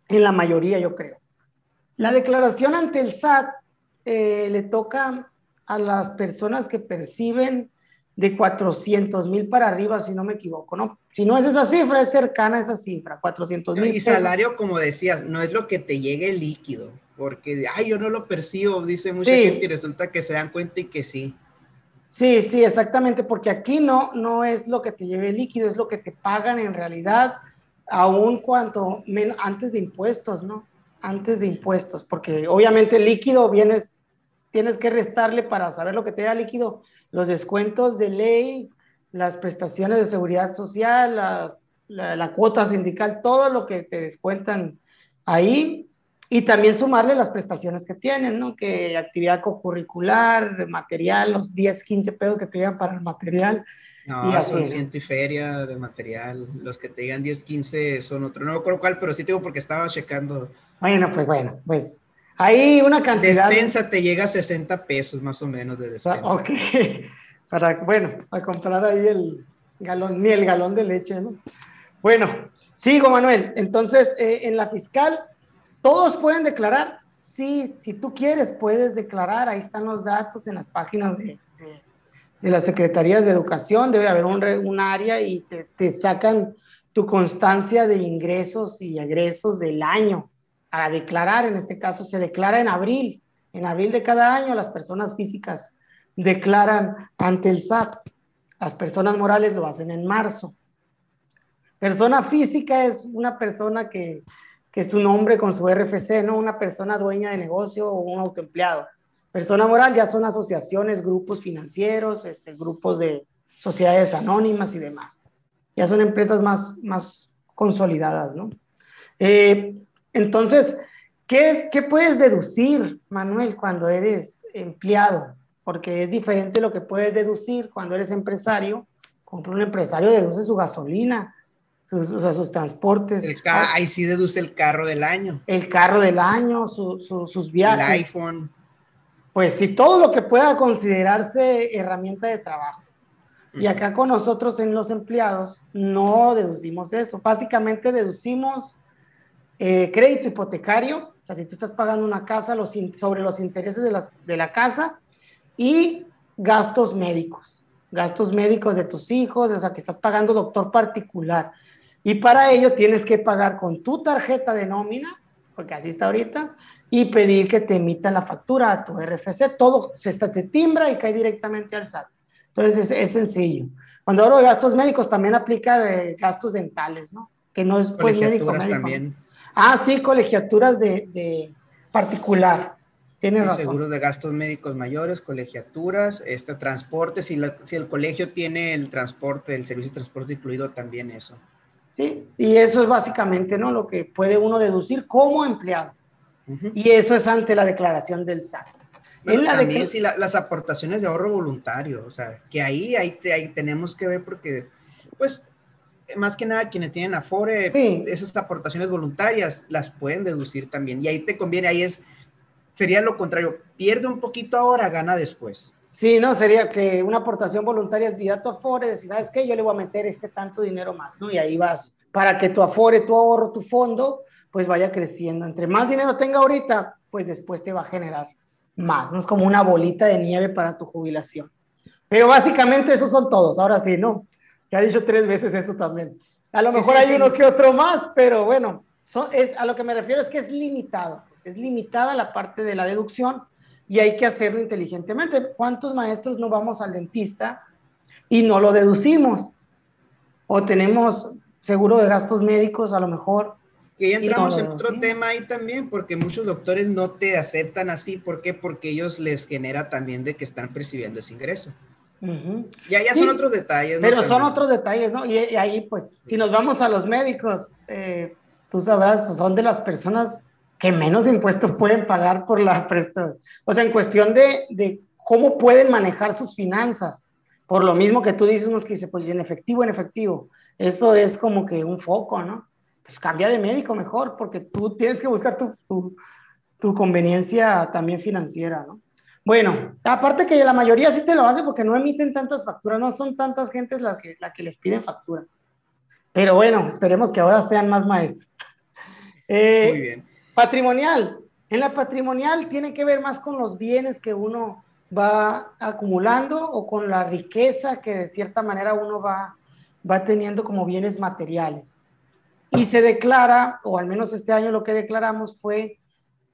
en la mayoría, yo creo. La declaración ante el SAT eh, le toca a las personas que perciben de 400 mil para arriba, si no me equivoco, ¿no? Si no es esa cifra, es cercana a esa cifra, 400 mil. Y salario, como decías, no es lo que te llegue líquido, porque, ay, yo no lo percibo, dice mucha gente y resulta que se dan cuenta y que sí. Sí, sí, exactamente, porque aquí no, no es lo que te lleve líquido, es lo que te pagan en realidad, aún cuanto antes de impuestos, ¿no? Antes de impuestos, porque obviamente líquido vienes, tienes que restarle para saber lo que te da líquido, los descuentos de ley, las prestaciones de seguridad social, la, cuota sindical, todo lo que te descuentan ahí y también sumarle las prestaciones que tienen, ¿no? Que actividad co-curricular, material, los 10, 15 pesos que te llevan para el material. No, y son ciento y feria de material. Los que te digan 10, 15 son otro. No me acuerdo cuál, pero sí tengo porque estaba checando. Bueno, pues bueno, pues hay una cantidad. Despensa te llega a 60 pesos más o menos de despensa. Ok. Para, bueno, para comprar ahí el galón, ni el galón de leche, ¿no? Bueno, sigo, Manuel. Entonces, eh, en la fiscal ¿Todos pueden declarar? Sí, si tú quieres, puedes declarar. Ahí están los datos en las páginas de, las secretarías de educación. Debe haber un, área y te, sacan tu constancia de ingresos y egresos del año a declarar. En este caso, se declara en abril. En abril de cada año, las personas físicas declaran ante el SAT. Las personas morales lo hacen en marzo. Persona física es una persona que que es un hombre con su RFC, no una persona dueña de negocio o un autoempleado. Persona moral ya son asociaciones, grupos financieros, este, grupos de sociedades anónimas y demás. Ya son empresas más, más consolidadas, ¿no? Eh, entonces, ¿qué, ¿qué puedes deducir, Manuel, cuando eres empleado? Porque es diferente lo que puedes deducir cuando eres empresario. Como un empresario deduce su gasolina, sus, o sea, sus transportes. ahí sí deduce el carro del año. El carro del año, sus viajes. El iPhone. Pues sí, todo lo que pueda considerarse herramienta de trabajo. Y acá con nosotros en los empleados no deducimos eso. Básicamente deducimos eh, crédito hipotecario, o sea, si tú estás pagando una casa los sobre los intereses de, las, de la casa y gastos médicos, gastos médicos de tus hijos, o sea, que estás pagando doctor particular. Y para ello tienes que pagar con tu tarjeta de nómina, porque así está ahorita, y pedir que te emitan la factura a tu RFC. Todo se, se timbra y cae directamente al SAT. Entonces es, sencillo. Cuando hablo de gastos médicos, también aplica eh, gastos dentales, ¿no? Que no es pues médico, médico. también. Ah, sí, colegiaturas de, de particular. Tiene razón. Seguros de gastos médicos mayores, colegiaturas, este transporte, si, si el colegio tiene el transporte, el servicio de transporte incluido, también eso. ¿sí? Y eso es básicamente ¿no? lo que puede uno deducir como empleado. Y eso es ante la declaración del SAT. en la también si las aportaciones de ahorro voluntario, o sea, que ahí, ahí, ahí, tenemos que ver porque, pues, más que nada quienes tienen Afore, esas aportaciones voluntarias las pueden deducir también. Y ahí te conviene, ahí es, sería lo contrario, pierde un poquito ahora, gana después. Sí, no, sería que una aportación voluntaria es a tu Afore, decir, ¿sabes qué? Yo le voy a meter este tanto dinero más, ¿no? Y ahí vas, para que tu Afore, tu ahorro, tu fondo, pues vaya creciendo. Entre más dinero tenga ahorita, pues después te va a generar más, ¿no? Es como una bolita de nieve para tu jubilación. Pero básicamente esos son todos, ahora sí, ¿no? Ya he dicho tres veces esto también. A lo mejor hay uno que otro más, pero bueno, es, a lo que me refiero es que es limitado, pues, es limitada la parte de la deducción y hay que hacerlo inteligentemente. ¿Cuántos maestros no vamos al dentista y no lo deducimos? O tenemos seguro de gastos médicos a lo mejor. Que ya entramos en otro tema ahí también, porque muchos doctores no te aceptan así. ¿Por qué? Porque ellos les genera también de que están percibiendo ese ingreso. Ya, ya son otros detalles. Pero son otros detalles, ¿no? Y, ahí, pues, si nos vamos a los médicos, eh, tú sabrás, son de las personas que menos impuestos pueden pagar por la prestación. O sea, en cuestión de, de, cómo pueden manejar sus finanzas. Por lo mismo que tú dices, unos que dice, pues en efectivo, en efectivo. Eso es como que un foco, ¿no? Pues cambia de médico mejor, porque tú tienes que buscar tu, tu, tu conveniencia también financiera, ¿no? Bueno, aparte que la mayoría sí te lo hace porque no emiten tantas facturas, no son tantas gentes las que, la que les piden factura. Pero bueno, esperemos que ahora sean más maestros. Eh, Muy bien. Patrimonial. En la patrimonial tiene que ver más con los bienes que uno va acumulando o con la riqueza que de cierta manera uno va, va teniendo como bienes materiales. Y se declara, o al menos este año lo que declaramos fue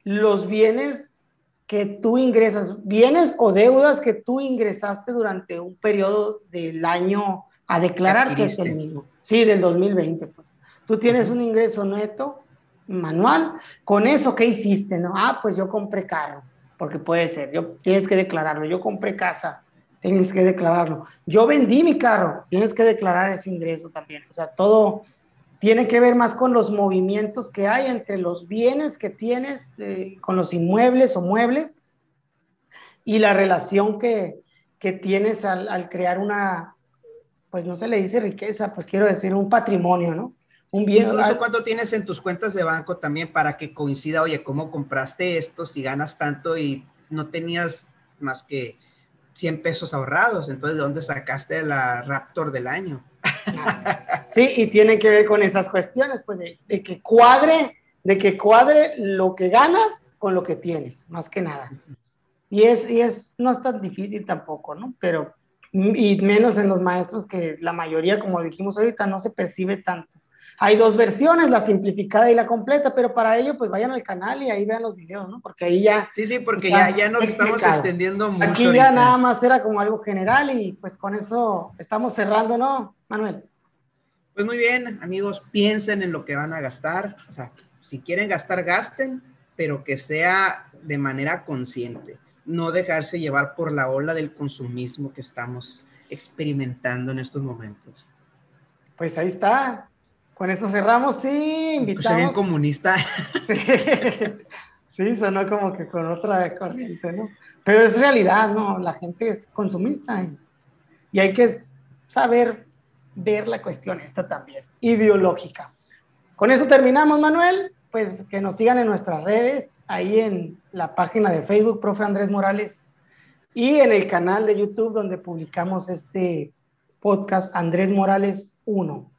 los bienes que tú ingresas, bienes o deudas que tú ingresaste durante un periodo del año a declarar que es el mismo. Sí, del 2020, pues. Tú tienes un ingreso neto manual, con eso, ¿qué hiciste? No, ah, pues yo compré carro, porque puede ser, yo, tienes que declararlo, yo compré casa, tienes que declararlo, yo vendí mi carro, tienes que declarar ese ingreso también, o sea, todo, tiene que ver más con los movimientos que hay entre los bienes que tienes, eh, con los inmuebles o muebles, y la relación que, que tienes al, al, crear una, pues no se le dice riqueza, pues quiero decir un patrimonio, ¿no? Un bien. Incluso cuánto tienes en tus cuentas de banco también para que coincida, oye, ¿cómo compraste esto si ganas tanto y no tenías más que 100 pesos ahorrados? Entonces, ¿de dónde sacaste la Raptor del año? Sí, y tiene que ver con esas cuestiones, pues de, de, que cuadre, de que cuadre lo que ganas con lo que tienes, más que nada. Y es, y es, no es tan difícil tampoco, ¿no? Pero, y menos en los maestros que la mayoría, como dijimos ahorita, no se percibe tanto. Hay dos versiones, la simplificada y la completa, pero para ello, pues vayan al canal y ahí vean los videos, ¿no? Porque ahí ya. Sí, sí, porque ya, ya nos estamos extendiendo mucho. Aquí ya nada más era como algo general y pues con eso estamos cerrando, ¿no, Manuel? Pues muy bien, amigos, piensen en lo que van a gastar. O sea, si quieren gastar, gasten, pero que sea de manera consciente. No dejarse llevar por la ola del consumismo que estamos experimentando en estos momentos. Pues ahí está. Con esto cerramos, sí, invitamos. bien comunista. Sí. sonó como que con otra corriente, ¿no? Pero es realidad, ¿no? La gente es consumista y, hay que saber ver la cuestión esta también, ideológica. Con eso terminamos, Manuel. Pues que nos sigan en nuestras redes, ahí en la página de Facebook, profe Andrés Morales, y en el canal de YouTube donde publicamos este podcast Andrés Morales 1.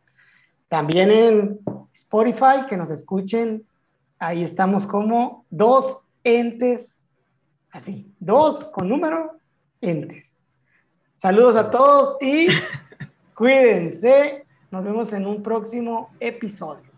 También en Spotify, que nos escuchen. Ahí estamos como dos entes, así, dos con número, entes. Saludos a todos y cuídense. Nos vemos en un próximo episodio.